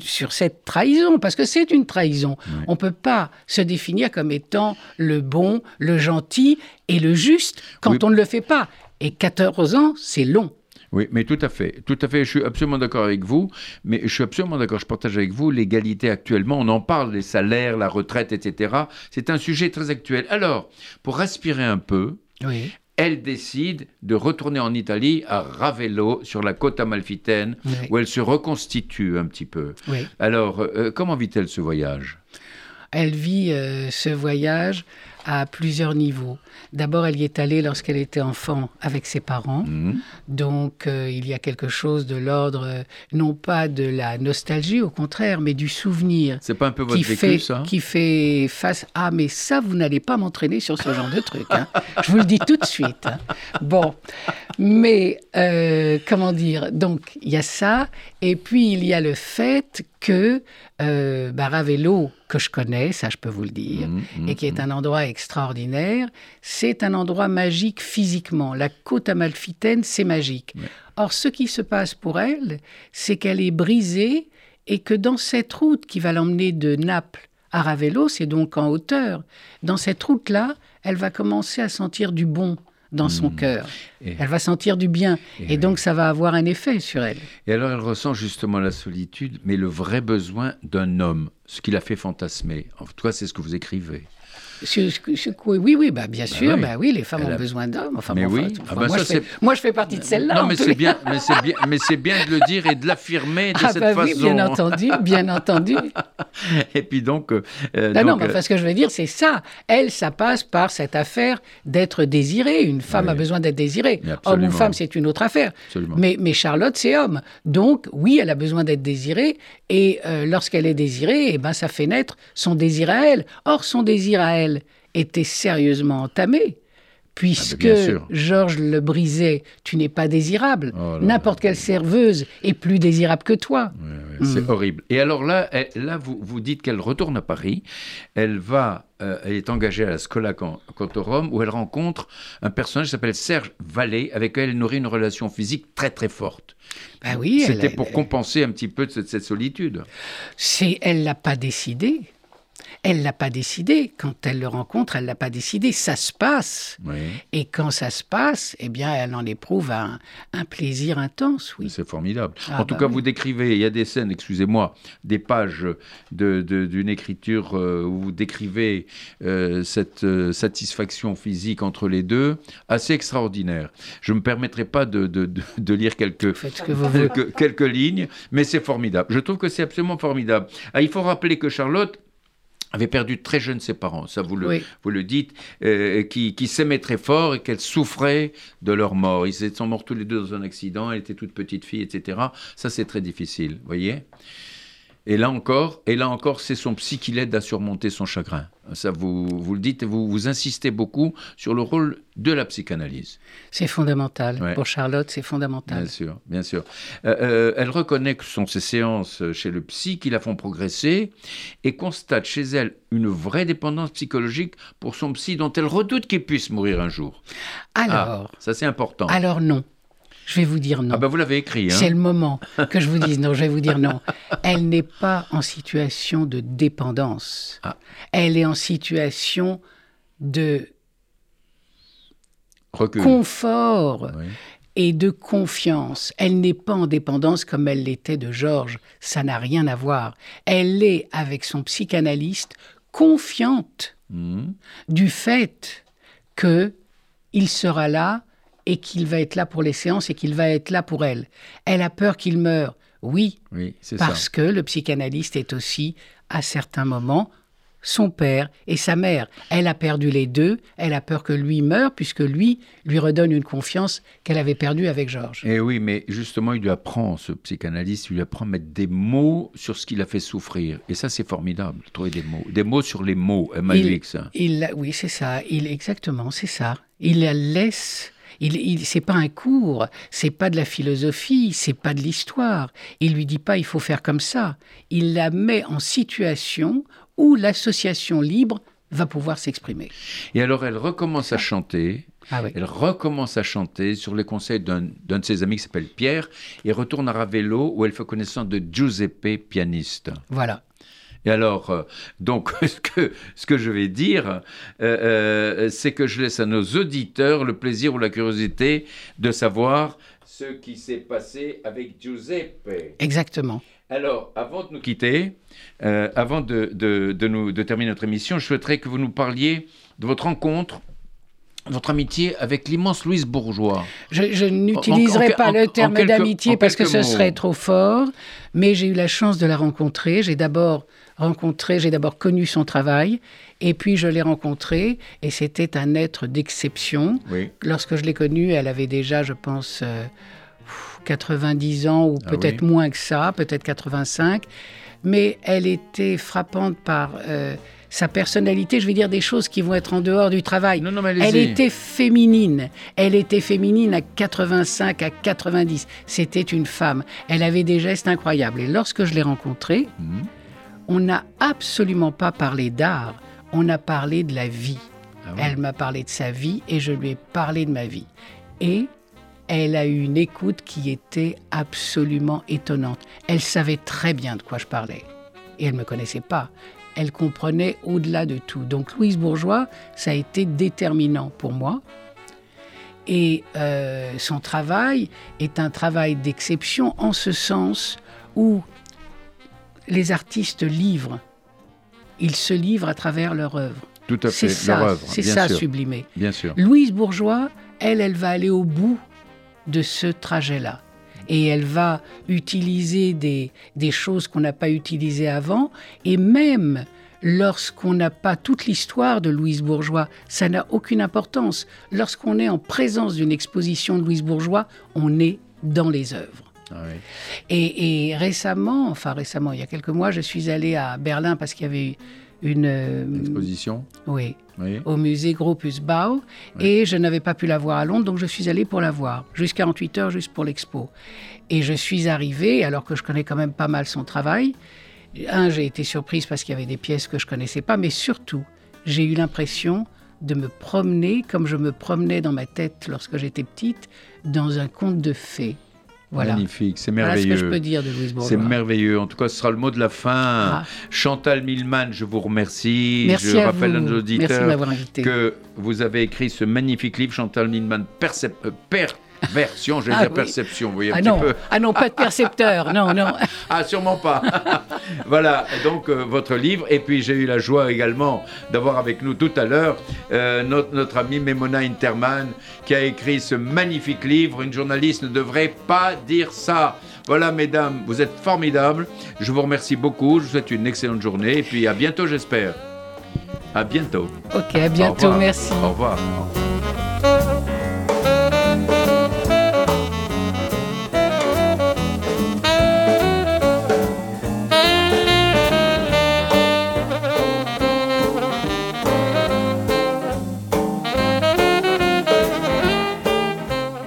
sur cette trahison, parce que c'est une trahison. On ne peut pas se définir comme étant le bon, le gentil et le juste quand Oui. on ne le fait pas. Et 14 ans, c'est long. Oui, mais tout à fait, tout à fait. Je suis absolument d'accord avec vous. Mais je suis absolument d'accord. Je partage avec vous l'égalité actuellement. On en parle, les salaires, la retraite, etc. C'est un sujet très actuel. Alors, pour respirer un peu, Oui. elle décide de retourner en Italie, à Ravello, sur la côte amalfitaine, Oui. où elle se reconstitue un petit peu. oui. Alors, euh, comment vit-elle ce voyage? Elle vit euh, ce voyage à plusieurs niveaux. D'abord, elle y est allée lorsqu'elle était enfant avec ses parents. Mhm. Donc, euh, il y a quelque chose de l'ordre, euh, non pas de la nostalgie, au contraire, mais du souvenir. C'est pas un peu votre qui vécu, fait, ça? qui fait face à mais ça vous n'allez pas m'entraîner sur ce genre de truc hein. je vous le dis tout de suite hein. bon mais euh, comment dire? Donc il y a ça et puis il y a le fait que bah, Ravello que je connais ça je peux vous le dire Mhm, mhm, et qui est un endroit extraordinaire c'est un endroit magique physiquement la côte amalfitaine c'est magique or ce qui se passe pour elle c'est qu'elle est brisée et que dans cette route qui va l'emmener de Naples à Ravello, c'est donc en hauteur, dans cette route-là, elle va commencer à sentir du bon dans son cœur. Hmm. Et- Elle va sentir du bien. Et Et, donc, ça va avoir un effet sur elle. Et alors, elle ressent justement la solitude, mais le vrai besoin d'un homme, ce qui l'a fait fantasmer. En tout cas, c'est ce que vous écrivez. Oui, oui, bah, bien sûr, oui. bah oui, les femmes Elle ont a- besoin d'hommes. Enfin, Mais bon, oui. enfin, Ah bah moi, ça, je fais, c'est- moi, je fais partie de celle-là. non, mais c'est bien, mais c'est bien, mais c'est bien de le dire et de l'affirmer de Ah cette bah façon. oui, bien entendu, bien entendu. Et puis donc, euh, Non, non, mais euh, enfin, ce que je veux dire, c'est ça. Elle, ça passe par cette affaire d'être désirée. Une femme Oui. a besoin d'être désirée. Homme ou femme, c'est une autre affaire. Absolument. Mais, mais Charlotte, c'est homme. Donc, oui, elle a besoin d'être désirée. Et euh, lorsqu'elle est désirée, eh ben, ça fait naître son désir à elle. Or, son désir à elle était sérieusement entamé. Puisque Ah. Georges le brisait, tu n'es pas désirable. Oh N'importe quelle serveuse est plus désirable que toi. Ouais, ouais, C'est horrible. Et alors là, elle- là vous, vous dites qu'elle retourne à Paris. Elle va, euh, elle est engagée à la Scola Can- Cantorum où elle rencontre un personnage qui s'appelle Serge Vallée, avec lequel elle nourrit une relation physique très très forte. Ben oui, C'était pour elle- compenser un petit peu de cette, cette solitude. C'est, elle l'a pas décidé. Elle l'a pas décidé. Quand elle le rencontre, elle l'a pas décidé. Ça se passe. Oui. Et quand ça se passe, eh bien, elle en éprouve un, un plaisir intense, oui. C'est formidable. Ah, en tout bah cas, oui. vous décrivez, il y a des scènes, excusez-moi, des pages de- de- d'une écriture euh, où vous décrivez euh, cette euh, satisfaction physique entre les deux, assez extraordinaire. Je ne me permettrai pas de, de- lire que vous quelques, quelques lignes, mais c'est formidable. Je trouve que c'est absolument formidable. Ah, il faut rappeler que Charlotte avait perdu très jeune ses parents, ça vous le, Oui. vous le dites, euh, qui, qui s'aimaient très fort et qu'elle souffrait de leur mort. Ils sont morts tous les deux dans un accident, elle était toute petite fille, etc. Ça, c'est très difficile, vous voyez? Et là encore, et là encore, c'est son psy qui l'aide à surmonter son chagrin. Ça, vous, vous le dites et vous, vous insistez beaucoup sur le rôle de la psychanalyse. C'est fondamental. Ouais. Pour Charlotte, c'est fondamental. Bien sûr, bien sûr. Euh, euh, elle reconnaît que ce sont ces séances chez le psy qui la font progresser et constate chez elle une vraie dépendance psychologique pour son psy dont elle redoute qu'il puisse mourir un jour. Alors, Ah, ça c'est important. alors non. Je vais vous dire non. Ah ben vous l'avez écrit, hein C'est le moment que je vous dise non. Je vais vous dire non. Elle n'est pas en situation de dépendance. Ah. Elle est en situation de confort Oui. et de confiance. Elle n'est pas en dépendance comme elle l'était de Georges. Ça n'a rien à voir. Elle est avec son psychanalyste confiante Mhm. du fait que il sera là et qu'il va être là pour les séances et qu'il va être là pour elle. Elle a peur qu'il meure. Oui, parce ça. que le psychanalyste est aussi, à certains moments, son père et sa mère. Elle a perdu les deux, elle a peur que lui meure, puisque lui lui redonne une confiance qu'elle avait perdue avec Georges. Et Eh oui, mais justement, il lui apprend, ce psychanalyste, il lui apprend à mettre des mots sur ce qui l'a fait souffrir. Et ça, c'est formidable, trouver des mots. Des mots sur les mots, Il- dit que ça. Il, la- oui, c'est ça. Il, exactement, c'est ça. Il la laisse. Il, il, c'est pas un cours, c'est pas de la philosophie, c'est pas de l'histoire. Il lui dit pas il faut faire comme ça. Il la met en situation où l'association libre va pouvoir s'exprimer. Et alors, elle recommence à chanter. Ah oui. Elle recommence à chanter sur les conseils d'un d'un de ses amis qui s'appelle Pierre et retourne à Ravello où elle fait connaissance de Giuseppe, pianiste. Voilà. Et alors, euh, donc, ce que, ce que je vais dire, euh, euh, c'est que je laisse à nos auditeurs le plaisir ou la curiosité de savoir ce qui s'est passé avec Giuseppe. Exactement. Alors, avant de nous quitter, avant de, de- de nous, de terminer notre émission, je souhaiterais que vous nous parliez de votre rencontre, votre amitié avec l'immense Louise Bourgeois. Je, n'utiliserai pas en- le terme d'amitié parce que ce mots. serait trop fort, mais j'ai eu la chance de la rencontrer. J'ai d'abord rencontré, j'ai d'abord connu son travail, et puis je l'ai rencontrée, et c'était un être d'exception. Oui. Lorsque je l'ai connue, elle avait déjà, je pense, euh, 90 ans ou Ah peut-être oui. moins que ça, peut-être 85. Mais elle était frappante par euh, sa personnalité. Je vais dire des choses qui vont être en dehors du travail. Non, non, mais Elle était féminine. Elle était féminine à 85, à 90. C'était une femme. Elle avait des gestes incroyables. Et lorsque je l'ai rencontrée, Mhm. on n'a absolument pas parlé d'art. On a parlé de la vie. Ah. Elle m'a parlé de sa vie et je lui ai parlé de ma vie. Et elle a eu une écoute qui était absolument étonnante. Elle savait très bien de quoi je parlais. Et elle ne me connaissait pas. Elle comprenait au-delà de tout. Donc Louise Bourgeois, ça a été déterminant pour moi. Et euh, son travail est un travail d'exception en ce sens où les artistes livrent. Ils se livrent à travers leur œuvre. Tout à C'est fait, leur ça, œuvre, c'est ça sûr. sublimé. Bien sûr. Louise Bourgeois, elle, elle va aller au bout de ce trajet-là. Et elle va utiliser des, des choses qu'on n'a pas utilisées avant. Et même lorsqu'on n'a pas toute l'histoire de Louise Bourgeois, ça n'a aucune importance. Lorsqu'on est en présence d'une exposition de Louise Bourgeois, on est dans les œuvres. Ah oui. Et, et récemment, enfin récemment, il y a quelques mois, je suis allée à Berlin parce qu'il y avait une... euh, Exposition. oui, Oui. au musée Gropius Bau et je n'avais pas pu la voir à Londres, donc je suis allée pour la voir, juste 48 heures juste pour l'expo. Et je suis arrivée, alors que je connais quand même pas mal son travail. Un, j'ai été surprise parce qu'il y avait des pièces que je connaissais pas, mais surtout, j'ai eu l'impression de me promener comme je me promenais dans ma tête lorsque j'étais petite, dans un conte de fées. Voilà. Magnifique, c'est Voilà ce merveilleux. que je peux dire de Louise Bourgeois. C'est merveilleux. En tout cas, ce sera le mot de la fin. Ah. Chantal Milman, je vous remercie. Merci je à rappelle vous. à nos Merci de auditeurs invité. que vous avez écrit ce magnifique livre, Chantal Milman, Percep- euh, Perversion, je vais Ah dire oui. perception, vous voyez un Ah petit non, peu. ah non, pas de percepteur, non, non. Ah, sûrement pas. voilà, donc euh, votre livre. Et puis j'ai eu la joie également d'avoir avec nous tout à l'heure euh, notre, notre amie Memona Interman qui a écrit ce magnifique livre. Une journaliste ne devrait pas dire ça. Voilà, mesdames, vous êtes formidables. Je vous remercie beaucoup. Je vous souhaite une excellente journée. Et puis à bientôt, j'espère. À bientôt. Ok, à Au bientôt, revoir. merci. Au revoir.